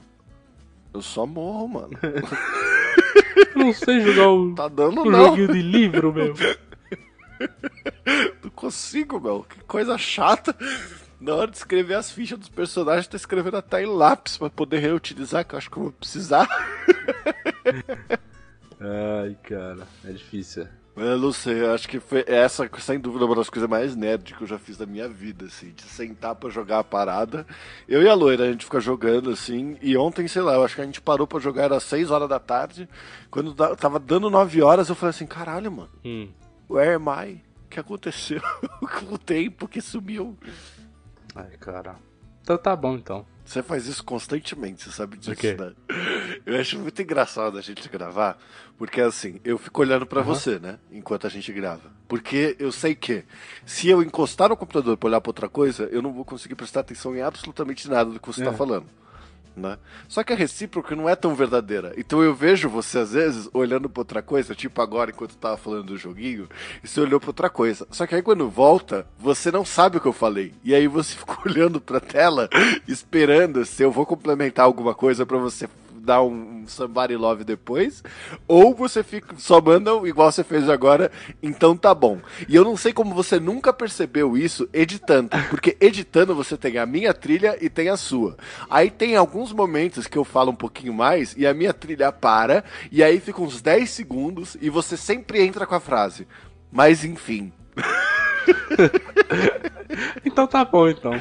B: eu só morro, mano.
C: Eu [LAUGHS] não sei jogar o,
B: Tá dando
C: o
B: não.
C: joguinho de livro, meu. [LAUGHS]
B: Não consigo, meu. Que coisa chata. Na hora de escrever as fichas dos personagens, tá escrevendo até em lápis pra poder reutilizar, que eu acho que eu vou precisar. [LAUGHS]
C: Ai, cara, é difícil.
B: Eu não sei, eu acho que foi essa, sem dúvida, uma das coisas mais nerd que eu já fiz da minha vida, assim, de sentar pra jogar a parada. Eu e a loira, a gente fica jogando, assim, e ontem, sei lá, eu acho que a gente parou pra jogar, era 6 horas da tarde. Quando da- tava dando 9 horas, eu falei assim, caralho, mano,
C: Hum.
B: where am I? O que aconteceu [LAUGHS] com o tempo que sumiu?
C: Ai, cara. Então tá bom, então.
B: Você faz isso constantemente, você sabe disso, né? Eu acho muito engraçado a gente gravar, porque assim, eu fico olhando pra você, né? Enquanto a gente grava. Porque eu sei que se eu encostar no computador pra olhar pra outra coisa, eu não vou conseguir prestar atenção em absolutamente nada do que você
C: É.
B: tá falando. Né? Só que a recíproca não é tão verdadeira. Então eu vejo você, às vezes, olhando pra outra coisa, tipo agora, enquanto eu tava falando do joguinho, e você olhou pra outra coisa. Só que aí quando volta, você não sabe o que eu falei. E aí você [LAUGHS] fica olhando pra tela, esperando se eu vou complementar alguma coisa pra você dar um, somebody love depois, ou você fica só manda igual você fez agora, então tá bom. E eu não sei como você nunca percebeu isso editando, porque editando você tem a minha trilha e tem a sua. Aí tem alguns momentos que eu falo um pouquinho mais e a minha trilha para, e aí fica uns 10 segundos e você sempre entra com a frase. Mas enfim. [LAUGHS]
C: Então tá bom, então.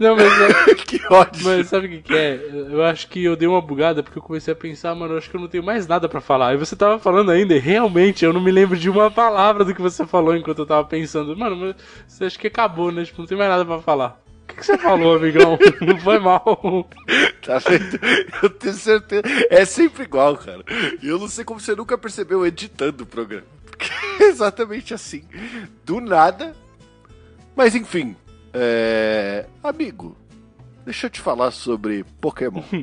C: Não, mas, é- [LAUGHS]
B: que ódio.
C: mas sabe o que, que é? Eu acho que eu dei uma bugada porque eu comecei a pensar, mano, eu acho que eu não tenho mais nada pra falar. E você tava falando ainda, e realmente eu não me lembro de uma palavra do que você falou enquanto eu tava pensando. Mano, mas você acha que acabou, né? Tipo, não tem mais nada pra falar. O que, que você falou, amigão? [LAUGHS] Não foi mal.
B: Tá vendo? Eu tenho certeza. É sempre igual, cara. E eu não sei como você nunca percebeu editando o programa. [LAUGHS] Porque é exatamente assim. Do nada. Mas enfim. É... Amigo, deixa eu te falar sobre Pokémon. [LAUGHS]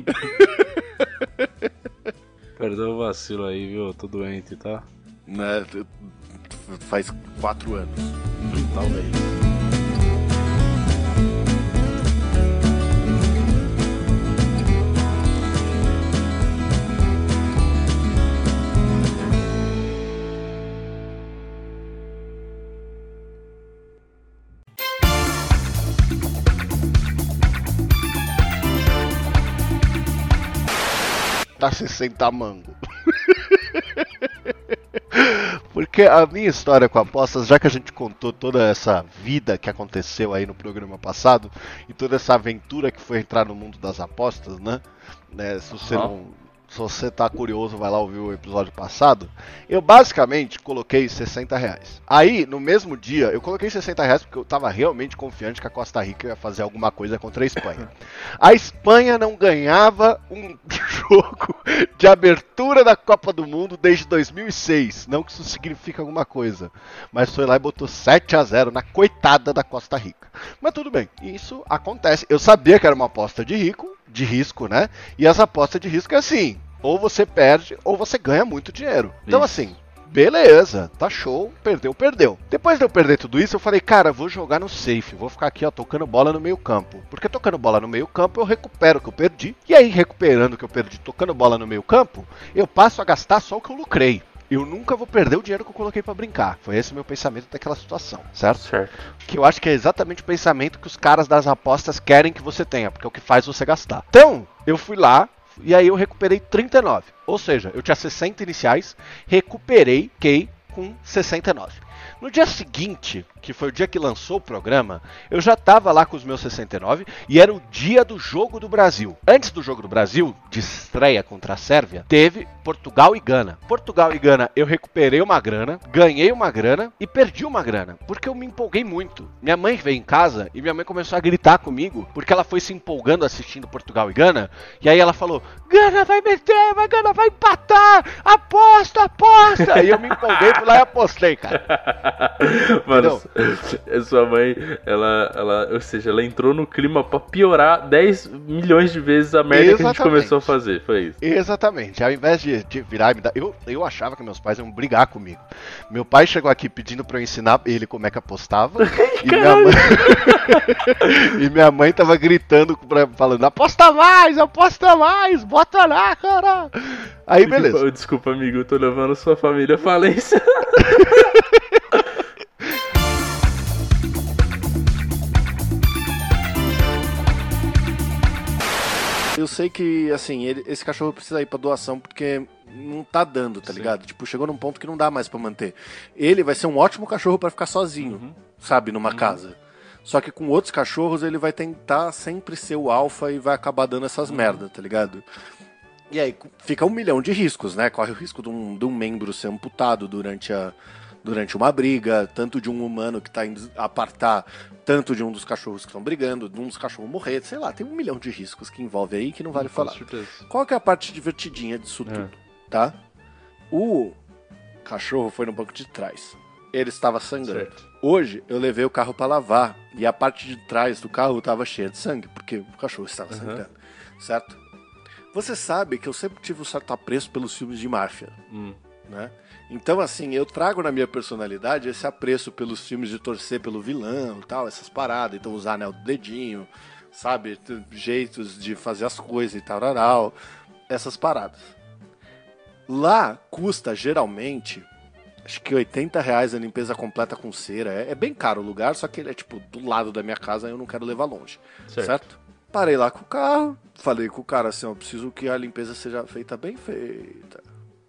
C: Perdão o vacilo aí, viu? Eu tô doente, tá?
B: né? Faz quatro anos.
C: Talvez.
B: Tá 60 mango? [LAUGHS] Porque a minha história com apostas, já que a gente contou toda essa vida que aconteceu aí no programa passado e toda essa aventura que foi entrar no mundo das apostas, né? né se você
C: Aham.
B: não. Se você tá curioso, vai lá ouvir o episódio passado. Eu basicamente coloquei 60 reais. Aí, no mesmo dia, eu coloquei 60 reais porque eu tava realmente confiante que a Costa Rica ia fazer alguma coisa contra a Espanha. [LAUGHS] A Espanha não ganhava um [LAUGHS] jogo de abertura da Copa do Mundo desde 2006. Não que isso signifique alguma coisa. Mas foi lá e botou 7 a 0 na coitada da Costa Rica. Mas tudo bem, isso acontece. Eu sabia que era uma aposta de rico, de risco, né? E as apostas de risco é assim: ou você perde ou você ganha muito dinheiro. Então,
C: Isso.
B: assim, beleza, tá show, perdeu, perdeu. Depois de eu perder tudo isso, eu falei, cara, vou jogar no safe, vou ficar aqui, ó, tocando bola no meio campo. Porque tocando bola no meio campo eu recupero o que eu perdi. E aí, recuperando o que eu perdi, tocando bola no meio campo, eu passo a gastar só o que eu lucrei. Eu nunca vou perder o dinheiro que eu coloquei pra brincar. Foi esse o meu pensamento daquela situação, certo?
C: Certo.
B: Que eu acho que é exatamente o pensamento que os caras das apostas querem que você tenha, porque é o que faz você gastar. Então, eu fui lá e aí eu recuperei 39. Ou seja, eu tinha 60 iniciais, recuperei Key com 69. No dia seguinte, que foi o dia que lançou o programa, eu já estava lá com os meus 69 e era o dia do jogo do Brasil. Antes do jogo do Brasil, de estreia contra a Sérvia, teve Portugal e Gana. Portugal e Gana, eu recuperei uma grana, ganhei uma grana e perdi uma grana, porque eu me empolguei muito. Minha mãe veio em casa e minha mãe começou a gritar comigo, porque ela foi se empolgando assistindo Portugal e Gana, e aí ela falou: Gana vai meter, vai Gana vai empatar, aposta, aposta. E eu me empolguei, fui lá e apostei, cara. [LAUGHS]
C: Mano, [LAUGHS] sua mãe, ela, ela, ou seja, ela entrou no clima pra piorar 10 milhões de vezes a merda que a gente
B: Exatamente.
C: começou a fazer. Foi isso.
B: Exatamente. Ao invés de, de virar e me dar. Eu, eu achava que meus pais iam brigar comigo. Meu pai chegou aqui pedindo pra eu ensinar ele como é que apostava. [LAUGHS] e, minha mãe... [LAUGHS] e minha mãe tava gritando, pra, falando: aposta mais, aposta mais, bota lá, cara. Aí beleza.
C: Desculpa, desculpa, amigo, eu tô levando sua família à falência. [LAUGHS]
B: Eu sei que, assim, ele- esse cachorro precisa ir pra doação porque não tá dando, tá
C: Sim.
B: ligado? Tipo, chegou num ponto que não dá mais pra manter. Ele vai ser um ótimo cachorro pra ficar sozinho,
C: Uhum.
B: sabe, numa casa. Só que com outros cachorros ele vai tentar sempre ser o alfa e vai acabar dando essas merdas, tá ligado? E aí fica um milhão de riscos, né? Corre o risco de um, de um membro ser amputado durante, a, durante uma briga, tanto de um humano que tá indo apartar, tanto de um dos cachorros que estão brigando, de um dos cachorros morrer, sei lá, tem um milhão de riscos que envolve aí que não vale falar.
C: Com certeza.
B: Qual que é a parte divertidinha disso
C: É.
B: tudo, tá? O cachorro foi no banco de trás. Ele estava sangrando.
C: Certo.
B: Hoje eu levei o carro para lavar e a parte de trás do carro estava cheia de sangue, porque o cachorro estava
C: Uhum.
B: sangrando, certo? Você sabe que eu sempre tive um certo apreço pelos filmes de máfia,
C: Hum.
B: né? Então, assim, eu trago na minha personalidade esse apreço pelos filmes de torcer pelo vilão tal, essas paradas, então usar anel do dedinho, sabe? Jeitos de fazer as coisas e tal, essas paradas. Lá custa geralmente, acho que 80 reais a limpeza completa com cera. É, é bem caro o lugar, só que ele é tipo do lado da minha casa eu não quero levar longe.
C: Certo.
B: certo? Parei lá com o carro, falei com o cara assim, ó, preciso que a limpeza seja feita bem feita.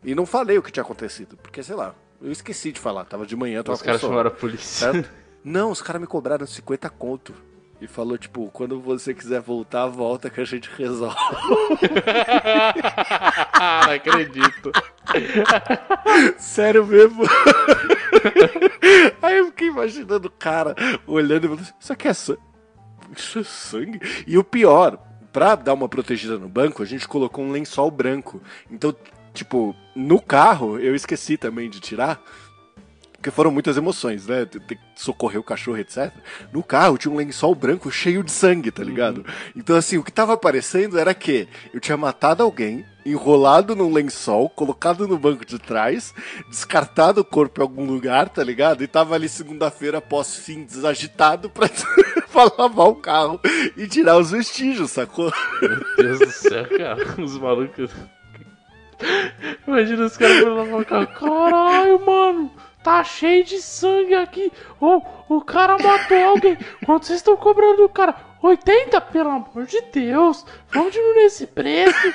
B: E não falei o que tinha acontecido, porque sei lá, eu esqueci de falar, tava de manhã, tava
C: Os caras chamaram a polícia.
B: certo? Não, os caras me cobraram 50 conto. E falou, tipo, quando você quiser voltar, volta que a gente resolve. [LAUGHS]
C: não acredito.
B: Sério mesmo? [LAUGHS] Aí eu fiquei imaginando o cara olhando e falando, assim, isso aqui é sangue? [LAUGHS] Isso é sangue? E o pior, pra dar uma protegida no banco, a gente colocou um lençol branco. Então, tipo, no carro, eu esqueci também de tirar. Porque foram muitas emoções, né? Ter ter que socorrer o cachorro, etc. No carro tinha um lençol branco cheio de sangue, tá ligado? Então, assim, o que tava aparecendo era que eu tinha matado alguém, enrolado num lençol, colocado no banco de trás, descartado o corpo em algum lugar, tá ligado? E tava ali segunda-feira após fim, desagitado pra, [LAUGHS] pra lavar o carro e tirar os vestígios, sacou?
C: Meu Deus do céu, cara. [LAUGHS] Os malucos. Imagina os caras lavar o carro. Caralho, mano. Tá cheio de sangue aqui. Ô, o cara matou alguém. Quanto vocês estão cobrando do cara? 80? Pelo amor de Deus. Vamos diminuir esse preço.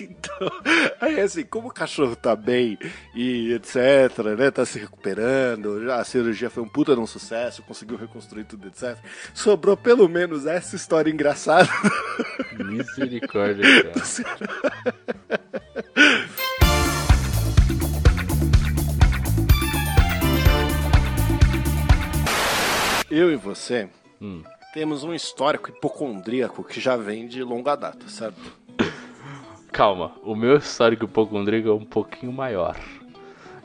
B: Então, aí assim, como o cachorro tá bem e etc, né, tá se recuperando, já a cirurgia foi um puta de um sucesso, conseguiu reconstruir tudo, etc. Sobrou pelo menos essa história engraçada.
C: Misericórdia, cara. [LAUGHS]
B: Eu e você
C: Hum.
B: temos um histórico hipocondríaco que já vem de longa data, certo?
C: Calma, o meu histórico hipocondríaco é um pouquinho maior.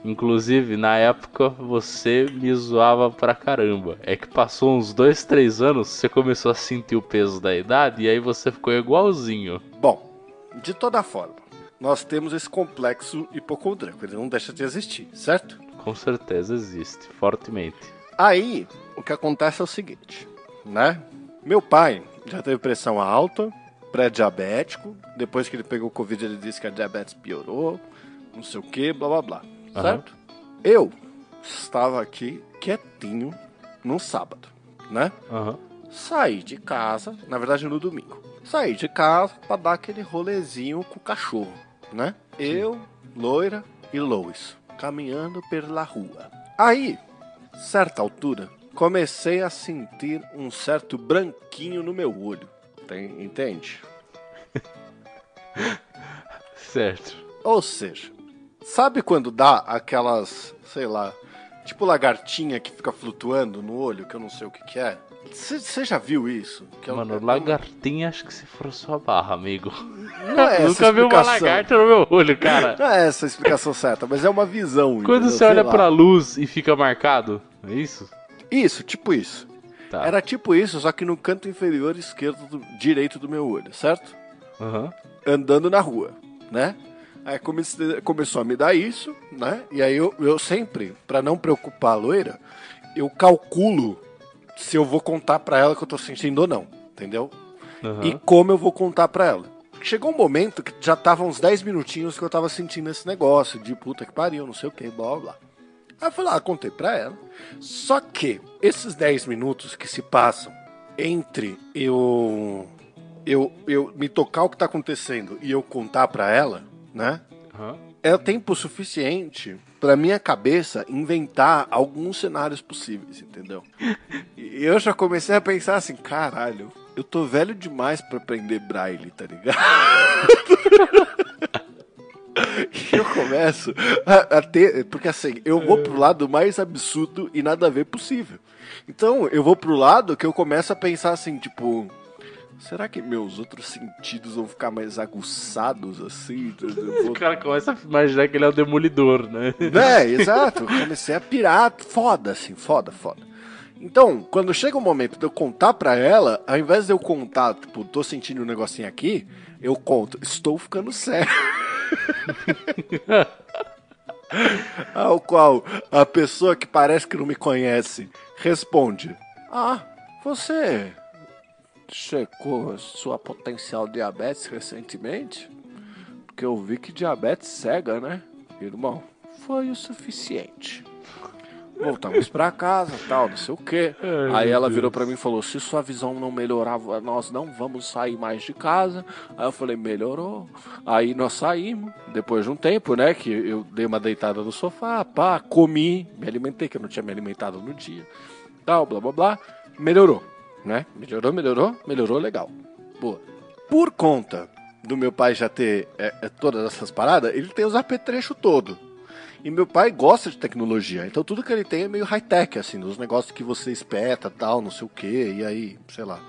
C: Inclusive, na época, você me zoava pra caramba. É que passou uns dois, três anos, você começou a sentir o peso da idade e aí você ficou igualzinho.
B: Bom, de toda forma, nós temos esse complexo hipocondríaco, ele não deixa de existir, certo?
C: Com certeza existe, fortemente.
B: Aí, o que acontece é o seguinte, né? Meu pai já teve pressão alta, pré-diabético, depois que ele pegou Covid ele disse que a diabetes piorou, não sei o que, blá blá blá,
C: Aham.
B: certo? Eu estava aqui quietinho no sábado, né?
C: Aham.
B: Saí de casa, na verdade no domingo. Saí de casa pra dar aquele rolezinho com o cachorro, né? Eu, loira e Lois, caminhando pela rua. Aí, certa altura, comecei a sentir um certo branquinho no meu olho. Tem- entende? [LAUGHS]
C: Certo.
B: Ou seja, sabe quando dá aquelas, sei lá, tipo lagartinha que fica flutuando no olho, que eu não sei o que, que é? Você já viu isso? Que é um-
C: Mano, lagartinha acho que se for sua barra, amigo.
B: Não é [LAUGHS] essa
C: Nunca vi uma lagarta no meu olho, cara.
B: Não é essa a explicação certa, mas é uma visão.
C: Quando
B: entendeu?
C: você olha
B: lá.
C: pra luz e fica marcado, é isso?
B: Isso, tipo isso.
C: Tá.
B: Era tipo isso, só que no canto inferior esquerdo, do, direito do meu olho, certo?
C: Aham.
B: Andando na rua, né? Aí comecei- começou a me dar isso, né? E aí eu, eu sempre, pra não preocupar a loira, eu calculo se eu vou contar pra ela que eu tô sentindo ou não, entendeu?
C: Aham.
B: e como eu vou contar pra ela. Chegou um momento que já tava uns 10 minutinhos que eu tava sentindo esse negócio de puta que pariu, não sei o que, blá blá blá. Aí eu fui lá, contei pra ela. Só que esses 10 minutos que se passam entre eu eu, eu me tocar o que tá acontecendo e eu contar pra ela, né?
C: Aham.
B: É tempo suficiente pra minha cabeça inventar alguns cenários possíveis, entendeu? E eu já comecei a pensar assim, caralho, eu tô velho demais pra aprender braille, tá ligado? [LAUGHS] E eu começo a, a ter. Porque assim, eu vou pro lado mais absurdo e nada a ver possível. Então, eu vou pro lado que eu começo a pensar assim, tipo. Será que meus outros sentidos vão ficar mais aguçados assim? Eu
C: O
B: vou
C: cara começa a imaginar que ele é o demolidor, né?
B: né, exato. Eu comecei a pirar foda, assim, foda, foda. Então, quando chega o momento de eu contar pra ela, ao invés de eu contar, tipo, tô sentindo um negocinho aqui, eu conto, estou ficando sério. [LAUGHS] Ao qual a pessoa que parece que não me conhece responde: Ah, você checou sua potencial diabetes recentemente? Porque eu vi que diabetes cega, né? Irmão, foi o suficiente. Voltamos pra casa, tal, não sei o quê.
C: Ai,
B: Aí ela
C: Deus.
B: virou pra mim e falou: se sua visão não melhorar, nós não vamos sair mais de casa. Aí eu falei: melhorou. Aí nós saímos, depois de um tempo, né? Que eu dei uma deitada no sofá, pá, comi, me alimentei, que eu não tinha me alimentado no dia. Tal, blá blá blá. Melhorou, né? Melhorou, melhorou, melhorou legal. Boa. Por conta do meu pai já ter é, é, todas essas paradas, ele tem os apetrechos todo. E meu pai gosta de tecnologia, então tudo que ele tem é meio high-tech, assim, dos negócios que você espeta, tal, não sei o que, e aí, sei lá,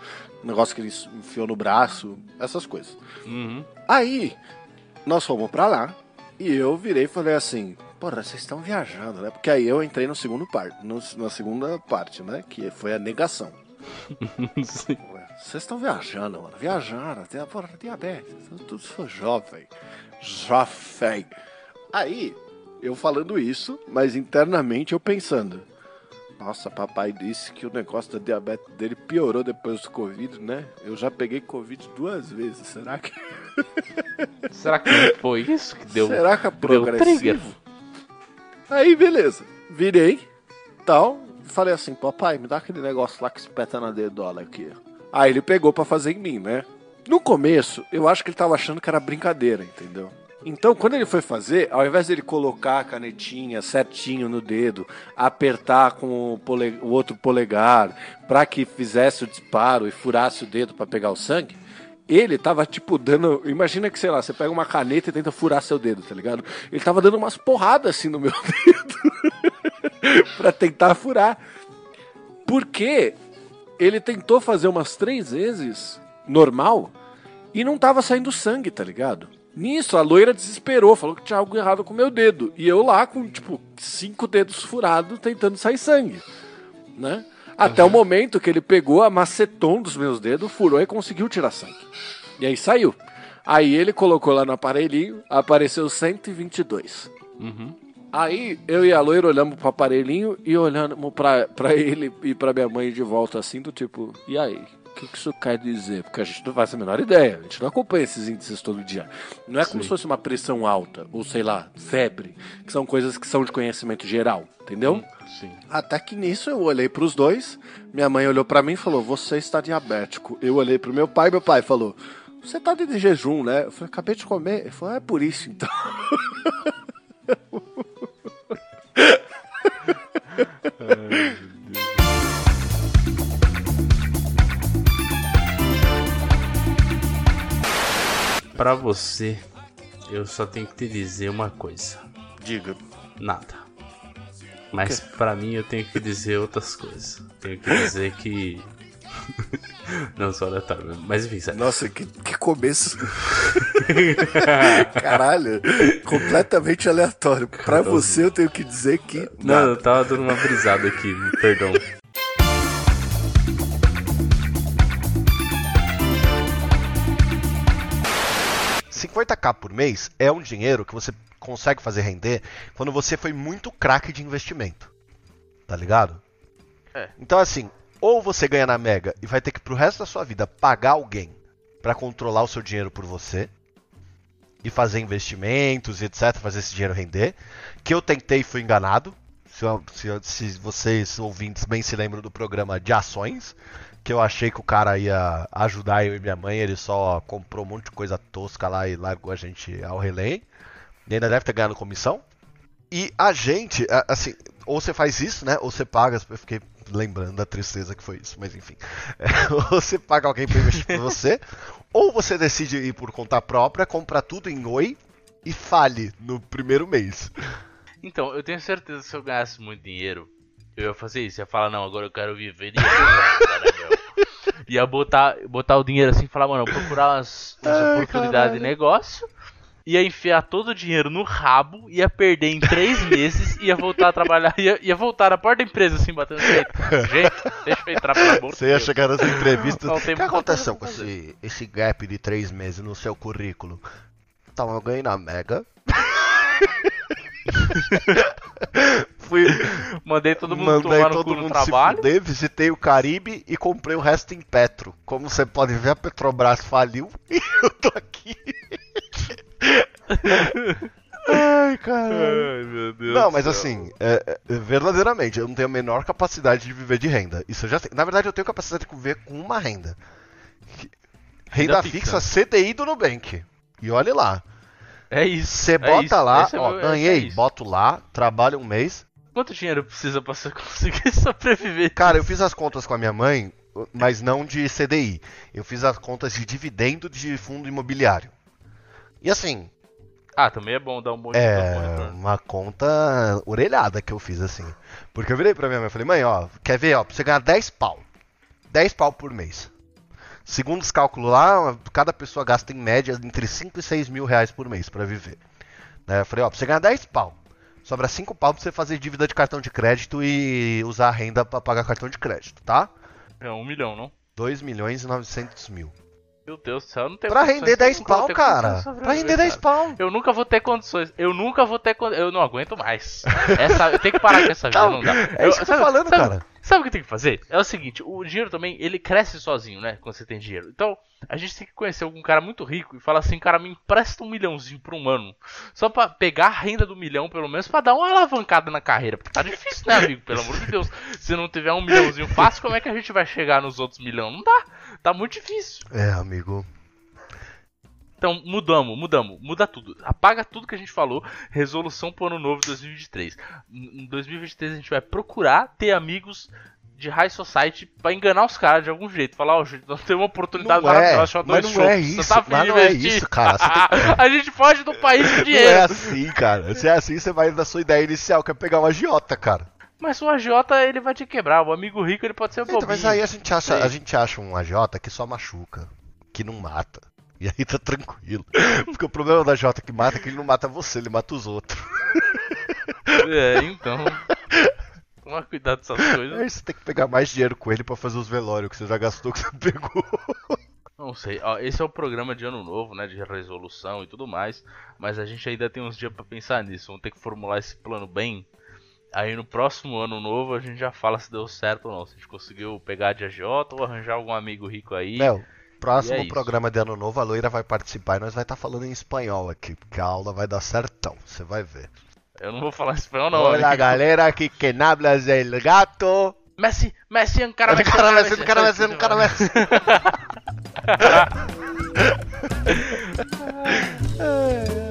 B: negócio que ele enfiou no braço, essas coisas.
C: Uhum.
B: Aí, nós fomos pra lá, e eu virei e falei assim, porra, vocês estão viajando, né? Porque aí eu entrei no segundo par, no- na segunda parte, né? Que foi a negação. [LAUGHS] Vocês estão viajando, mano. Viajando. Tem, porra, diabetes. Tudo sou jovem. Jovem. Aí, eu falando isso, mas internamente eu pensando. Nossa, papai disse que o negócio da diabetes dele piorou depois do Covid, né? Eu já peguei Covid duas vezes. Será que, [LAUGHS]
C: Será que foi isso que deu?
B: será que é progressivo? Aí, beleza. Virei, tal. Falei assim, papai, me dá aquele negócio lá que espeta na dedola aqui. Aí ele pegou pra fazer em mim, né? No começo, eu acho que ele tava achando que era brincadeira, entendeu? Então, quando ele foi fazer, ao invés dele colocar a canetinha certinho no dedo, apertar com o, o outro polegar pra que fizesse o disparo e furasse o dedo pra pegar o sangue, ele tava tipo dando. Imagina que, sei lá, você pega uma caneta e tenta furar seu dedo, tá ligado? Ele tava dando umas porradas assim no meu [LAUGHS] dedo [LAUGHS] pra tentar furar. Porque ele tentou fazer umas três vezes normal e não tava saindo sangue, tá ligado? Nisso, a loira desesperou, falou que tinha algo errado com o meu dedo. E eu lá com, tipo, cinco dedos furados tentando sair sangue, né? Até o momento que ele pegou a macetom dos meus dedos, furou e conseguiu tirar sangue. E aí saiu. Aí ele colocou lá no aparelhinho, apareceu 122.
F: Uhum.
B: Aí eu e a loira olhamos pro aparelhinho e olhamos pra, pra ele e pra minha mãe de volta assim, do tipo, e aí? O que, que isso quer dizer? Porque a gente não faz a menor ideia, a gente não acompanha esses índices todo dia. Não é como
F: Sim.
B: se fosse uma pressão alta, ou sei lá, febre, que são coisas que são de conhecimento geral, entendeu?
F: Sim.
B: Até que nisso eu olhei pros dois, minha mãe olhou pra mim e falou: Você está diabético. Eu olhei pro meu pai, meu pai falou: Você tá de jejum, né? Eu falei: Acabei de comer. Ele falou: É por isso então. [LAUGHS]
F: Pra você, eu só tenho que te dizer uma coisa.
B: Diga.
F: Nada. Mas pra mim eu tenho que dizer outras coisas. Tenho que dizer que. [LAUGHS] Não sou aleatório, mesmo. mas enfim, sério.
B: Nossa, que, que começo. [LAUGHS] Caralho, completamente aleatório. Pra você eu tenho que dizer que.
F: Não,
B: nada.
F: eu tava dando uma brisada aqui, perdão.
G: 50k por mês é um dinheiro que você consegue fazer render quando você foi muito craque de investimento. Tá ligado?
C: É.
G: Então assim, ou você ganha na Mega e vai ter que pro resto da sua vida pagar alguém pra controlar o seu dinheiro por você e fazer investimentos e etc, fazer esse dinheiro render, que eu tentei e fui enganado. Se, eu- se eu- se vocês ouvintes bem se lembram do programa de ações, que eu achei que o cara ia ajudar eu e minha mãe, ele só comprou um monte de coisa tosca lá e largou a gente ao relém. E ainda deve ter ganhado comissão. E a gente, assim, ou você faz isso, né? Ou você paga. Eu fiquei lembrando da tristeza que foi isso, mas enfim. [LAUGHS] É, ou você paga alguém pra investir por você, [LAUGHS] ou você decide ir por conta própria, compra tudo em Oi e fale no primeiro mês.
C: Então, eu tenho certeza que se eu ganhasse muito dinheiro, eu ia fazer isso. Ia falar, não, agora eu quero viver de [LAUGHS] né? Ia botar, botar o dinheiro assim e falar, mano, procurar umas, umas
G: Ai,
C: oportunidades de negócio. Ia enfiar todo o dinheiro no rabo, ia perder em três [LAUGHS] meses, ia voltar a trabalhar, ia, ia voltar na porta da empresa assim, batendo jeito. Gente, deixa eu entrar pelo amor de
G: Você ia
C: Deus.
G: chegar nas entrevistas.
C: Não
G: O que aconteceu com esse, esse gap de três meses no seu currículo? Então, eu ganhei na Mega. [LAUGHS] Fui,
C: Mandei todo mundo
G: mandei
C: tomar no
G: todo
C: cu no
G: mundo
C: trabalho.
G: se fuder, visitei o Caribe e comprei o resto em Petro. Como você pode ver, a Petrobras faliu [LAUGHS] e eu tô aqui. Ai, caralho.
C: Ai, meu Deus.
G: Não, mas
C: céu.
G: assim, é, é, verdadeiramente, eu não tenho a menor capacidade de viver de renda. Isso eu já tenho. Na verdade, eu tenho capacidade de viver com uma renda. Renda,
C: Renda
G: fixa.
C: fixa.
G: CDI do Nubank. E olhe lá.
C: É isso.
G: Você
C: é
G: bota
C: isso,
G: lá,
C: esse é
G: ó,
C: é
G: ganhei, boto lá, trabalho um mês.
C: Quanto dinheiro precisa pra você [LAUGHS] conseguir sobreviver?
G: Cara, eu fiz as contas com a minha mãe, mas não de CDI. Eu fiz as contas de dividendo de fundo imobiliário. E assim,
C: Ah, também é bom dar um bom
G: É, uma conta orelhada que eu fiz assim. Porque eu virei pra minha mãe e falei, mãe, ó, quer ver, ó, pra você ganhar 10 pau. 10 pau por mês. Segundo os cálculos lá, cada pessoa gasta em média entre 5 e 6 mil reais por mês pra viver. Né, Eu falei, ó, pra você ganhar 10 pau. Sobra 5 pau pra você fazer dívida de cartão de crédito e usar a renda pra pagar cartão de crédito, tá?
C: É um milhão, não?
G: 2 milhões e 900 mil.
C: Meu Deus do céu, eu não tenho
G: Pra render
C: eu
G: 10
C: nunca vou
G: pau, cara. Pra render 10
C: cara.
G: pau.
C: Eu nunca vou ter condições. Eu nunca vou ter condições. Eu não aguento mais. Essa, eu tenho que parar com essa [LAUGHS] vida, não dá.
G: é isso que eu tô falando,
C: sabe-
G: cara.
C: Sabe o que tem que fazer? É o seguinte, o dinheiro também, ele cresce sozinho, né? Quando você tem dinheiro. Então, a gente tem que conhecer algum cara muito rico e falar assim, cara, me empresta um milhãozinho por um ano. Só pra pegar a renda do milhão, pelo menos, pra dar uma alavancada na carreira. Porque tá difícil, né, amigo? Pelo amor de Deus. Se não tiver um milhãozinho fácil, como é que a gente vai chegar nos outros milhões? Não dá. Tá muito difícil.
G: É, amigo.
D: Então, mudamos, mudamos, muda tudo. Apaga tudo que a gente falou. Resolução pro ano novo 2023. Em 2023 a gente vai procurar ter amigos de High Society pra enganar os caras de algum jeito. Falar, ó, gente, nós temos uma oportunidade
G: Não é,
D: maravilhosa,
G: mas
D: dois
G: não é
D: chopps. Você
G: isso,
D: tá afim
G: mas
D: de
G: é isso, cara. Tem [LAUGHS]
D: a gente foge do país com
G: Não é
D: dinheiro.
G: assim, cara. Se é assim, você vai na sua ideia inicial, que é pegar um agiota, cara.
D: Mas o agiota, ele vai te quebrar. O amigo rico, ele pode ser
G: Então,
D: bobinho.
G: mas aí a gente, acha, a gente acha um agiota que só machuca, que não mata. E aí tá tranquilo. Porque o problema da agiota que mata é que ele não mata você, ele mata os outros.
D: É, então... Toma cuidado com essas coisas.
G: Aí você tem que pegar mais dinheiro com ele pra fazer os velórios que você já gastou, que você [LAUGHS] pegou.
D: Não sei, ó, esse é o programa de ano novo, né, de resolução e tudo mais, mas a gente ainda tem uns dias pra pensar nisso, vamos ter que formular esse plano bem. Aí no próximo ano novo a gente já fala se deu certo ou não, se a gente conseguiu pegar de agiota ou arranjar algum amigo rico aí.
G: Mel, próximo
D: é
G: programa de ano novo, a loira vai participar e nós vai estar falando em espanhol aqui, porque a aula vai dar certão, você vai ver.
D: Eu não vou falar espanhol não.
G: Olá, galera, aqui quem habla es el gato.
D: Messi, Messi, encara Messi,
G: Cara,
D: Messi,
G: Messi, cara, Messi, cara, Messi. [LAUGHS] [LAUGHS]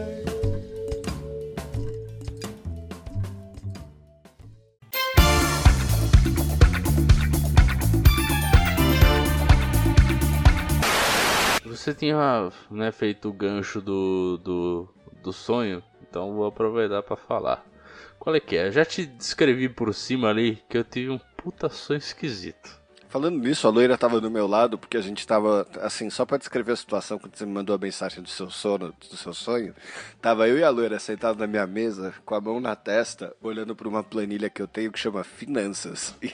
C: Você tinha né, feito o gancho do, do, do sonho, então vou aproveitar pra falar. Qual é que é? Eu já te descrevi por cima ali que eu tive um puta sonho esquisito.
B: Falando nisso, a loira tava do meu lado, porque a gente tava, assim, só pra descrever a situação, quando você me mandou a mensagem do seu sono, do seu sonho, tava eu e a loira sentados na minha mesa, com a mão na testa, olhando pra uma planilha que eu tenho que chama Finanças. [LAUGHS]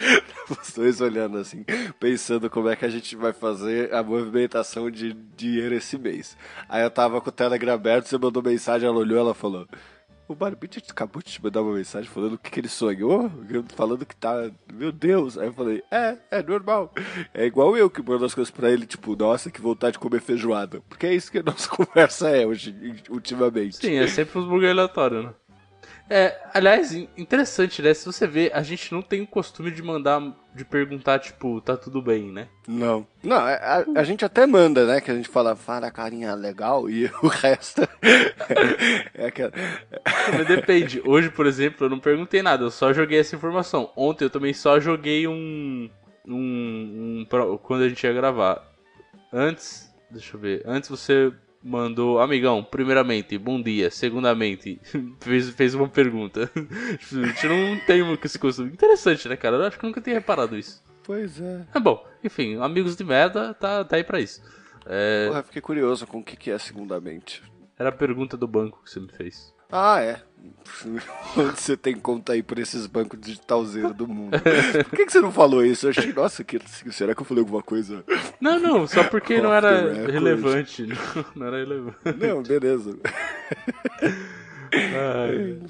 B: [LAUGHS] Os dois olhando assim, pensando como é que a gente vai fazer a movimentação de dinheiro esse mês. Aí eu tava com o Telegram aberto, você mandou mensagem, ela olhou, ela falou... O Barbite acabou de te mandar uma mensagem falando o que, que ele sonhou, falando que tá. Meu Deus! Aí eu falei, é, é normal. É igual eu que mando as coisas pra ele, tipo, nossa, que vontade de comer feijoada. Porque é isso que a nossa [LAUGHS] conversa é hoje, ultimamente.
C: Sim, é sempre uns bagulho aleatório, né? É, aliás, in- interessante, né? Se você vê, a gente não tem o costume de mandar, de perguntar, tipo, tá tudo bem, né?
B: Não. Não, a, a gente até manda, né? Que a gente fala, fala carinha legal, e [LAUGHS] o resto é aquela.
C: Mas depende. Hoje, por exemplo, eu não perguntei nada, eu só joguei essa informação. Ontem eu também só joguei um. um, um quando a gente ia gravar. Antes, deixa eu ver. Antes você mandou, amigão, primeiramente, bom dia. Segundamente, [LAUGHS] fez, fez uma pergunta. a [LAUGHS] gente não tem muito esse costume. Interessante, né, cara? Eu acho que eu nunca tinha reparado isso.
B: Pois é.
C: É bom, enfim, amigos de merda, tá, tá aí pra isso. É,
B: Porra, fiquei curioso com o que, que é segundamente.
C: era a pergunta do banco que você me fez.
B: Ah, é. Onde você tem conta aí por esses bancos digitalzeiros do mundo? Por que, que você não falou isso? Eu achei, nossa, que, será que eu falei alguma coisa?
C: Não, não, só porque não era relevante. Não, não era relevante.
B: Não, beleza.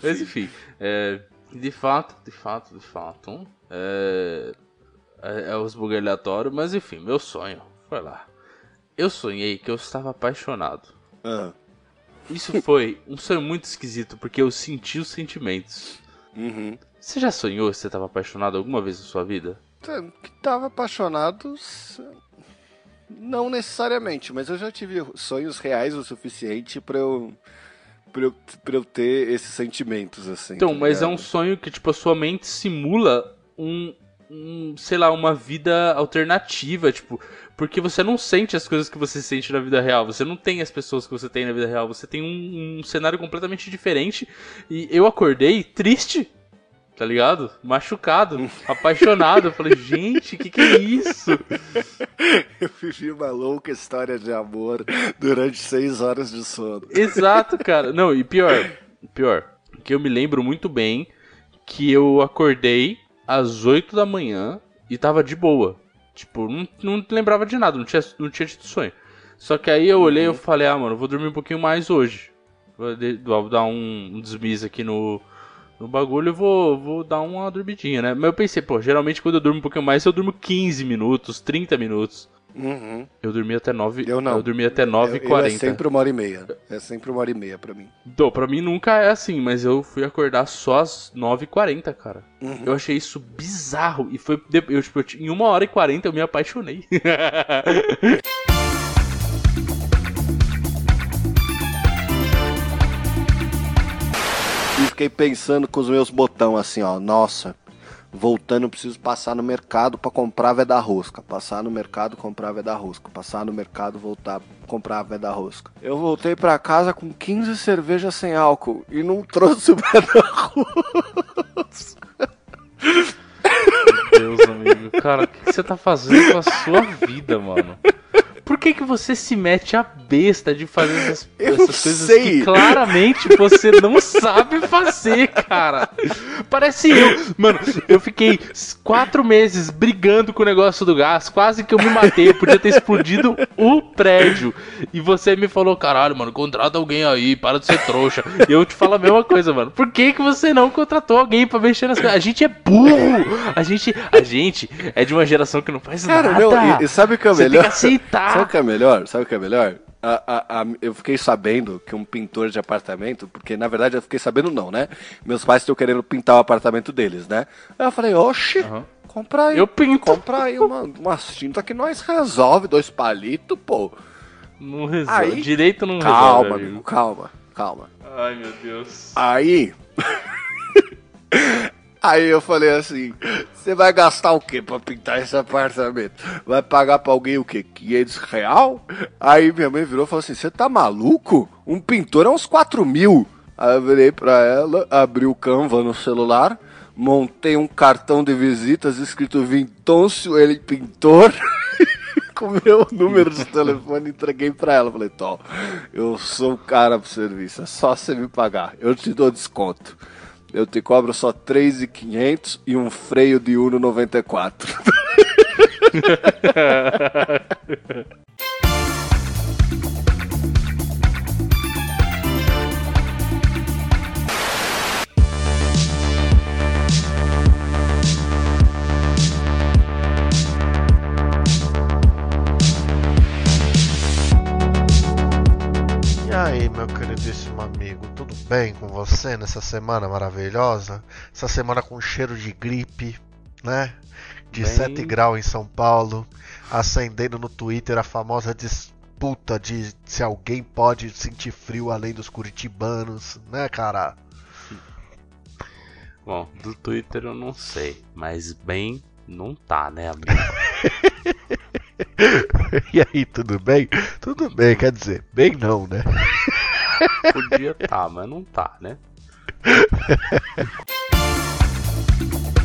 C: Mas enfim, é, de fato, de fato, de fato, é, é, é os bugs aleatórios, mas enfim, meu sonho foi lá. Eu sonhei que eu estava apaixonado.
B: Ah,
C: Isso foi um sonho muito esquisito, porque eu senti os sentimentos.
B: uhum.
C: Você já sonhou que você estava apaixonado alguma vez na sua vida?
B: Tá, Que tava apaixonado, não necessariamente, mas eu já tive sonhos reais o suficiente pra eu, pra eu, pra eu ter esses sentimentos, assim.
C: Então,
B: tá
C: mas é um sonho que, tipo, a sua mente simula um, um, sei lá, uma vida alternativa, tipo, porque você não sente as coisas que você sente na vida real, você não tem as pessoas que você tem na vida real, você tem um, um cenário completamente diferente. E eu acordei triste, tá ligado? Machucado, [LAUGHS] apaixonado. Eu falei, gente, que que é isso? [LAUGHS]
B: Eu vivi uma louca história de amor durante seis horas de sono.
C: Exato, cara. Não, e pior, pior, que eu me lembro muito bem que eu acordei às 8 da manhã e tava de boa. Tipo, não, não lembrava de nada, não tinha, não tinha tido sonho. Só que aí eu olhei e eu falei, ah, mano, vou dormir um pouquinho mais hoje. Vou, de- vou dar um, um desmize aqui no, no bagulho e vou, vou dar uma dormidinha, né? Mas eu pensei, pô, geralmente quando eu durmo um pouquinho mais, eu durmo 15 minutos, 30 minutos.
B: Uhum.
C: Eu dormi até 9
B: Eu não.
C: Eu dormi até 9
B: eu,
C: 40
B: É sempre uma hora e meia. É sempre uma hora e meia pra mim.
C: Então, pra mim nunca é assim, mas eu fui acordar só às 9 40 cara.
B: Uhum.
C: Eu achei isso bizarro. E foi. Eu, tipo, em uma hora e 40 eu me apaixonei. [LAUGHS]
B: e fiquei pensando com os meus botões assim, ó. Nossa, voltando, preciso passar no mercado pra comprar veda rosca. Passar no mercado, comprar veda rosca. Passar no mercado, voltar, comprar veda rosca. Eu voltei pra casa com 15 cervejas sem álcool e não trouxe o veda rosca.
C: Deus, amigo. Cara, o que você tá fazendo com a sua vida, mano? Por que, que você se mete a besta de fazer essas, [LAUGHS] essas coisas
B: sei.
C: que claramente você não sabe fazer, cara? Parece eu. Mano, eu fiquei quatro meses brigando com o negócio do gás, quase que eu me matei. Eu podia ter explodido o prédio. E você me falou, caralho, mano, contrata alguém aí, para de ser trouxa. E eu te falo a mesma coisa, mano. Por que, que você não contratou alguém pra mexer nas coisas? A gente é burro! A gente, a gente é de uma geração que não faz
B: Cara,
C: nada.
B: não, e, e sabe o que é o
C: Você tem
B: melhor?
C: que aceitar.
B: Sabe o que é melhor? Sabe o que é melhor? A- a- a- eu fiquei sabendo que um pintor de apartamento, porque na verdade eu fiquei sabendo não, né? Meus pais estão querendo pintar o apartamento deles, né? Aí eu falei, oxe, compra aí.
C: Eu pinto.
B: Compra aí uma, uma tinta que nós resolve, dois palitos, pô.
C: Não resolve.
B: Aí-
C: Direito não
B: Calma,
C: resolve.
B: amigo, calma, calma.
C: Ai, meu Deus.
B: Aí. [LAUGHS] Aí eu falei assim: você vai gastar o quê pra pintar esse apartamento? Vai pagar pra alguém o quê? 500 real? Aí minha mãe virou e falou assim: você tá maluco? Um pintor é uns 4 mil. Aí eu virei pra ela, abri o Canva no celular, montei um cartão de visitas escrito Vintôncio, ele pintor. [LAUGHS] com meu número de telefone entreguei pra ela. Falei, Tó, eu sou o cara pro serviço, é só você me pagar, eu te dou desconto. Eu te cobro só 3,500 e um freio de Uno 94.
G: E aí, meu tudo bem com você nessa semana maravilhosa? Essa semana com cheiro de gripe, né? De
C: Bem-
G: 7 graus em São Paulo, acendendo no Twitter a famosa disputa de se alguém pode sentir frio além dos curitibanos, né, cara?
C: Bom, do Twitter eu não sei, mas bem não tá, né, amigo? [LAUGHS]
G: E aí, tudo bem? Tudo bem, quer dizer, bem não, né?
C: Podia tá, mas não tá, né? [LAUGHS]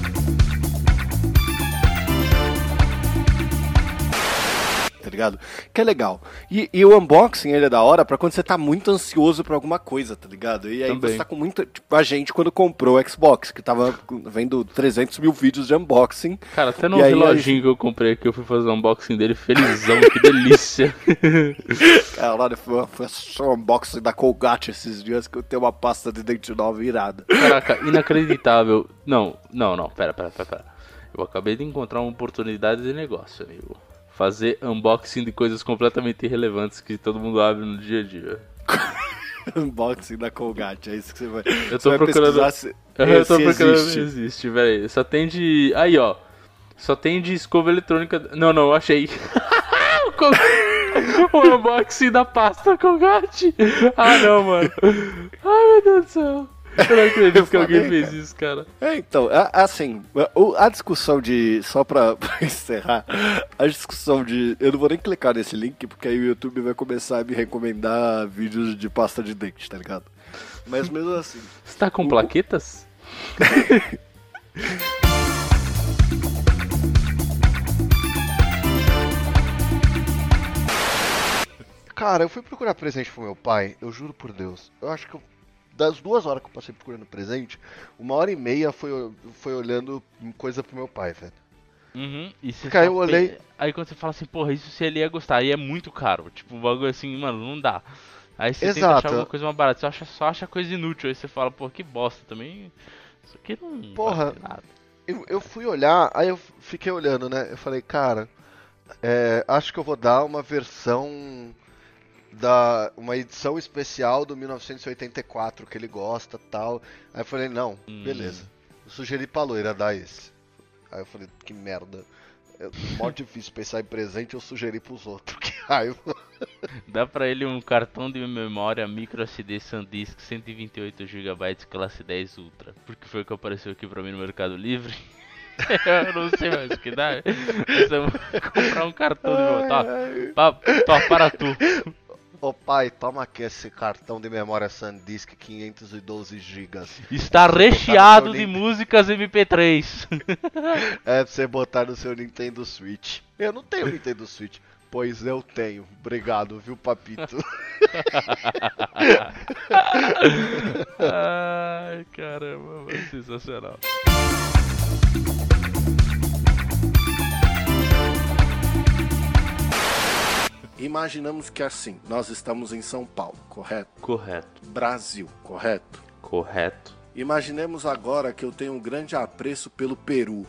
B: ligado? Que é legal. E, e o unboxing ele é da hora pra quando você tá muito ansioso pra alguma coisa, tá ligado? E aí
C: Também.
B: você tá com muita. Tipo, a gente quando comprou o Xbox, que tava vendo 300 mil vídeos de unboxing.
C: Cara, até no
B: aí,
C: reloginho que eu comprei aqui, eu fui fazer o unboxing dele felizão, que delícia. [LAUGHS]
B: Caralho, foi, foi só um unboxing da Colgate esses dias que eu tenho uma pasta de dente nova irada.
C: Caraca, inacreditável. Não, não, não, pera, pera, pera, pera. Eu acabei de encontrar uma oportunidade de negócio, amigo. Fazer unboxing de coisas completamente irrelevantes que todo mundo abre no dia a dia. [LAUGHS]
B: unboxing da Colgate, é isso que você vai.
C: Eu tô
B: vai
C: procurando.
B: se, [LAUGHS]
C: eu tô
B: se
C: procurando
B: existe.
C: se existe, aí. Só tem de. Aí, ó. Só tem de escova eletrônica. Não, não, eu achei. [LAUGHS] o, o unboxing da pasta Colgate. Ah, não, mano. Ai, meu Deus do céu. Eu não acredito que alguém fez isso, cara.
B: É, então, a- assim, o- a discussão de. Só pra, [LAUGHS] pra encerrar, a discussão de. Eu não vou nem clicar nesse link, porque aí o YouTube vai começar a me recomendar vídeos de pasta de dente, tá ligado? Mas mesmo assim.
C: Você tá com plaquetas?
G: Cara, eu fui procurar presente pro meu pai, eu juro por Deus. Eu acho que eu- das duas horas que eu passei procurando presente, uma hora e meia foi, foi olhando coisa pro meu pai, velho.
C: Uhum. E você
G: Cara,
C: só
G: eu olhei-
C: pe- Aí quando você fala assim, porra, isso se ele ia gostar, aí é muito caro. Tipo, um bagulho assim, mano, não dá. Aí você tenta
G: Exato.
C: achar alguma coisa mais barata, você acha, só acha coisa inútil. Aí você fala, pô, que bosta também. Isso aqui não
G: Porra.
C: nada.
G: Eu, eu fui olhar, aí eu fiquei olhando, né? Eu falei, cara, é, acho que eu vou dar uma versão da uma edição especial do 1984 que ele gosta, tal. Aí eu falei, não,
C: Hum.
G: beleza. Eu sugeri pra loira dar esse. Aí eu falei, que merda.
B: É mó difícil pensar em presente, eu sugeri pros outros. [LAUGHS] Que raiva.
C: Dá pra ele um cartão de memória micro SD SanDisk 128GB classe 10 Ultra. Porque foi o que apareceu aqui pra mim no Mercado Livre. [LAUGHS] eu não sei mais o que dá. Mas eu vou comprar um cartão de memória. Pá, para tu.
B: Ô pai, toma aqui esse cartão de memória SanDisk 512 GB.
C: Está recheado de músicas MP3. [LAUGHS]
B: É pra você botar no seu Nintendo Switch. Eu não tenho Nintendo Switch. Pois eu tenho. Obrigado, viu, papito? [LAUGHS]
C: Ai, caramba, sensacional.
B: Imaginamos que assim, nós estamos em São Paulo, correto?
C: Correto,
B: Brasil, correto?
C: correto.
B: Imaginemos agora que eu tenho um grande apreço pelo Peru,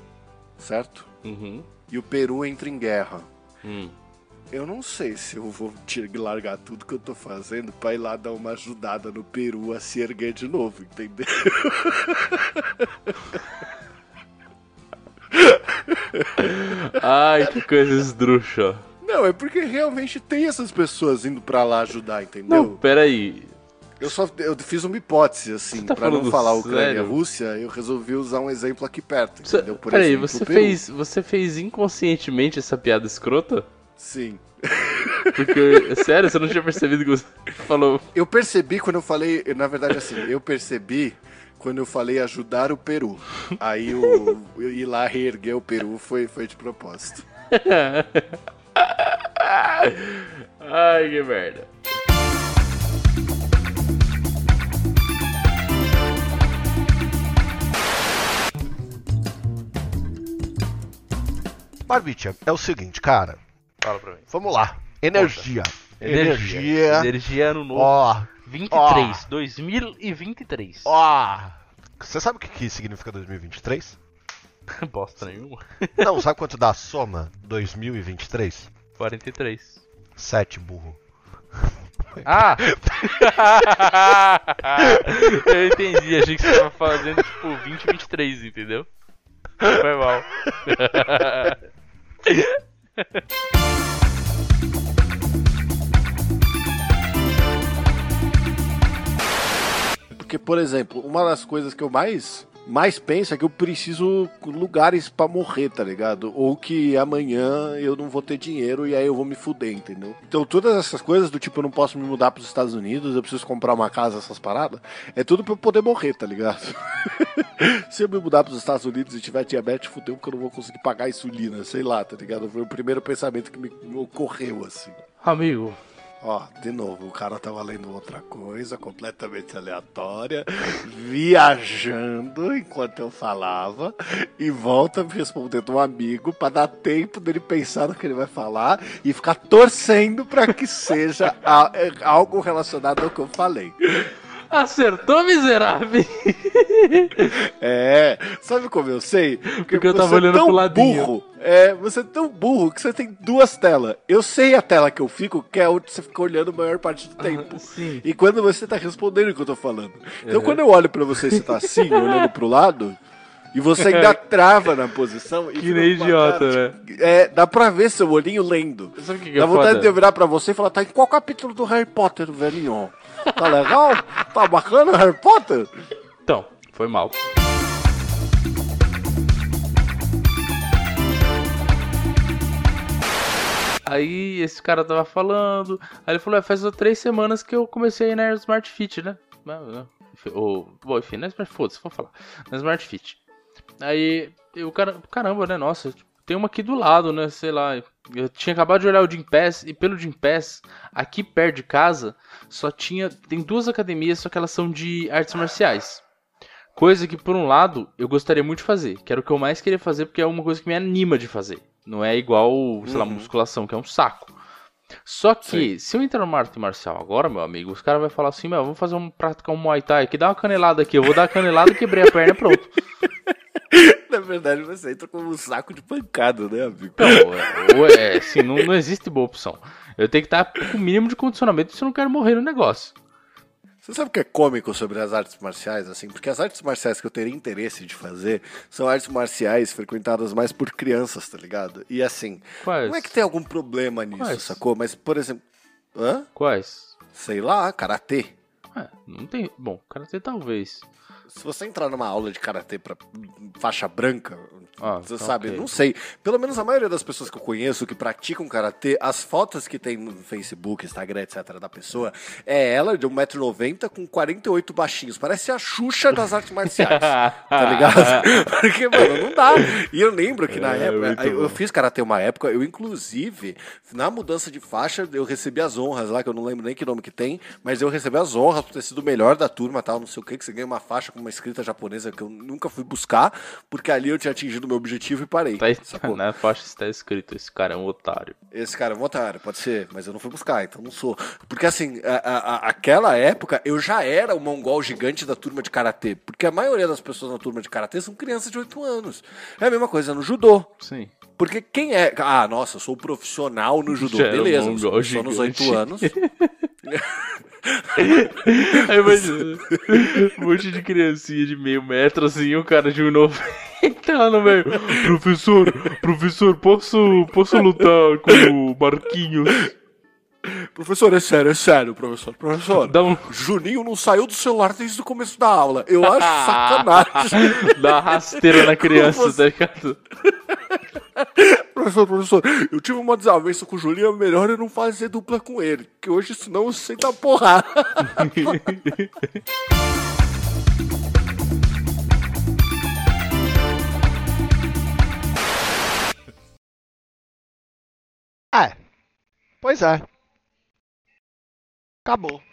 B: certo?
C: Uhum.
B: E o Peru entra em guerra.
C: Hum.
B: Eu não sei se eu vou largar tudo que eu tô fazendo pra ir lá dar uma ajudada no Peru a se erguer de novo, entendeu? [LAUGHS]
C: Ai, que coisa esdrúxula.
B: Não, é porque realmente tem essas pessoas indo pra lá ajudar,
C: Não,
B: entendeu?
C: peraí.
B: Eu só eu fiz uma hipótese, assim,
C: tá
B: pra não falar Ucrânia e? Rússia, eu resolvi usar um exemplo aqui perto,
C: Você-
B: entendeu? Por
C: peraí,
B: exemplo,
C: você fez, você fez inconscientemente essa piada escrota?
B: Sim.
C: Porque, [LAUGHS] sério, você não tinha percebido que você falou.
B: Eu percebi quando eu falei, na verdade assim, eu percebi quando eu falei ajudar o Peru. Aí o eu [LAUGHS] ir lá reerguer o Peru foi, foi de propósito. [LAUGHS]
C: Ai, que merda.
G: Barbicha, é o seguinte, cara.
C: Fala pra mim.
G: Vamos lá. Energia.
C: Energia. Energia ano novo.
G: Ó,
C: 23, 2023.
G: ó. Você sabe o que, que significa 2023? [LAUGHS]
C: Bosta nenhuma.
G: Não, sabe quanto dá a soma 2023?
C: 43.
G: 7, burro.
C: Ah! [LAUGHS] Eu entendi, achei que você tava fazendo tipo 20 e 23, entendeu? Foi mal.
B: Porque, por exemplo, uma das coisas que eu mais mais penso é que eu preciso lugares pra morrer, tá ligado? Ou que amanhã eu não vou ter dinheiro e aí eu vou me fuder, entendeu? Então todas essas coisas do tipo eu não posso me mudar pros Estados Unidos, eu preciso comprar uma casa, essas paradas, é tudo pra eu poder morrer, tá ligado? [LAUGHS] Se eu me mudar pros Estados Unidos e tiver diabetes, fudeu porque eu não vou conseguir pagar insulina, sei lá, tá ligado? Foi o primeiro pensamento que me ocorreu assim.
C: Amigo,
B: Ó, de novo, o cara tava lendo outra coisa completamente aleatória, viajando enquanto eu falava, e volta me respondendo um amigo pra dar tempo dele pensar no que ele vai falar e ficar torcendo pra que seja a- é, algo relacionado ao que eu falei.
C: Acertou, miserável!
B: É, sabe como eu sei?
C: Porque eu tava
B: você é
C: olhando
B: tão
C: pro ladinho.
B: Burro, é, você é tão burro que você tem duas telas. Eu sei a tela que eu fico, que é onde você fica olhando a maior parte do tempo.
C: sim.
B: E quando você tá respondendo o que eu tô falando. Então
C: Uhum.
B: quando eu olho pra você, você tá assim, [LAUGHS] olhando pro lado, e você ainda [LAUGHS] trava na posição. e
C: Que nem idiota,
B: cara,
C: né?
B: tipo, É, dá pra ver seu olhinho lendo.
C: Sabe o que, que é
B: Dá vontade
C: foda?
B: de eu virar pra você e falar, tá em qual capítulo do Harry Potter, velhinho? Tá legal? Tá bacana Harry Potter?
C: Então, foi mal. Aí esse cara tava falando, aí ele falou, é, faz três semanas que eu comecei na Smart Fit, né? Não. Ou, bom, enfim, na Smart foda-se, vou falar. Na Smart Fit. Aí, cara, caramba, né? Nossa, tem uma aqui do lado, né? Sei lá. Eu tinha acabado de olhar o Gym Pass, e pelo Gym Pass, aqui perto de casa, só tinha. Tem duas academias, só que elas são de artes marciais. Coisa que, por um lado, eu gostaria muito de fazer. Que era o que eu mais queria fazer, porque é uma coisa que me anima de fazer. Não é igual, sei lá,
B: Uhum.
C: musculação, que é um saco. Só que, se eu entrar numa arte marcial agora, meu amigo, os caras vão falar assim, meu, vamos fazer um, praticar um Muay Thai aqui, dá uma canelada aqui. Eu vou dar a canelada, quebrei a perna, pronto. [LAUGHS]
B: Na verdade, você entra como um saco de pancada, né, amigo?
C: Não, é, ou é, assim, não, não existe boa opção. Eu tenho que estar com o mínimo de condicionamento se eu não quero morrer no negócio.
B: Você sabe o que é cômico sobre as artes marciais, assim? Porque as artes marciais que eu teria interesse de fazer são artes marciais frequentadas mais por crianças, tá ligado? E assim,
C: Quais?
B: não é que tem algum problema nisso,
C: Quais?
B: sacou? Mas, por exemplo. Hã?
C: Quais?
B: Sei lá, karatê.
C: É, não tem. Bom, karatê talvez.
B: Se você entrar numa aula de karatê pra faixa branca,
C: Ah,
B: você
C: tá
B: sabe,
C: ok.
B: não sei. Pelo menos a maioria das pessoas que eu conheço que praticam karatê, as fotos que tem no Facebook, Instagram, etc. da pessoa, é ela de 1,90m com 48 baixinhos. Parece a Xuxa das artes marciais. [LAUGHS] tá ligado? [LAUGHS] Porque, mano, não dá. E eu lembro que na
C: É,
B: época, eu, eu fiz karatê uma época, eu inclusive, na mudança de faixa, eu recebi as honras lá, que eu não lembro nem que nome que tem, mas eu recebi as honras por ter sido o melhor da turma, tal, não sei o que, que você ganha uma faixa uma escrita japonesa que eu nunca fui buscar, porque ali eu tinha atingido o meu objetivo e parei.
C: Tá,
B: sacou?
C: na faixa está escrito: esse cara é um otário.
B: Esse cara é um otário, pode ser, mas eu não fui buscar, então não sou. Porque assim, a- a- aquela época eu já era o mongol gigante da turma de karatê. Porque a maioria das pessoas na turma de karatê são crianças de 8 anos. É a mesma coisa no judô.
C: Sim.
B: Porque quem é. Ah, nossa, eu sou profissional no judô.
C: Já um
B: Beleza,
C: mongol
B: só nos
C: gigante.
B: 8 anos. [LAUGHS]
C: Aí imagina, um monte de criancinha de meio metro assim, um cara de 1,90 [LAUGHS] lá no meio. Professor, professor, posso, posso lutar com o Marquinhos?
B: professor, é sério, é sério, professor. Professor,
C: Dá um.
B: Juninho não saiu do celular desde o começo da aula. Eu acho [LAUGHS] sacanagem.
C: Dá rasteira na [LAUGHS] criança,
B: Como
C: tá ligado?
B: professor, professor, eu tive uma desavença com o Julinho, é melhor eu não fazer dupla com ele. Porque hoje, senão, eu sento a porrada.
G: É. Pois é. Acabou.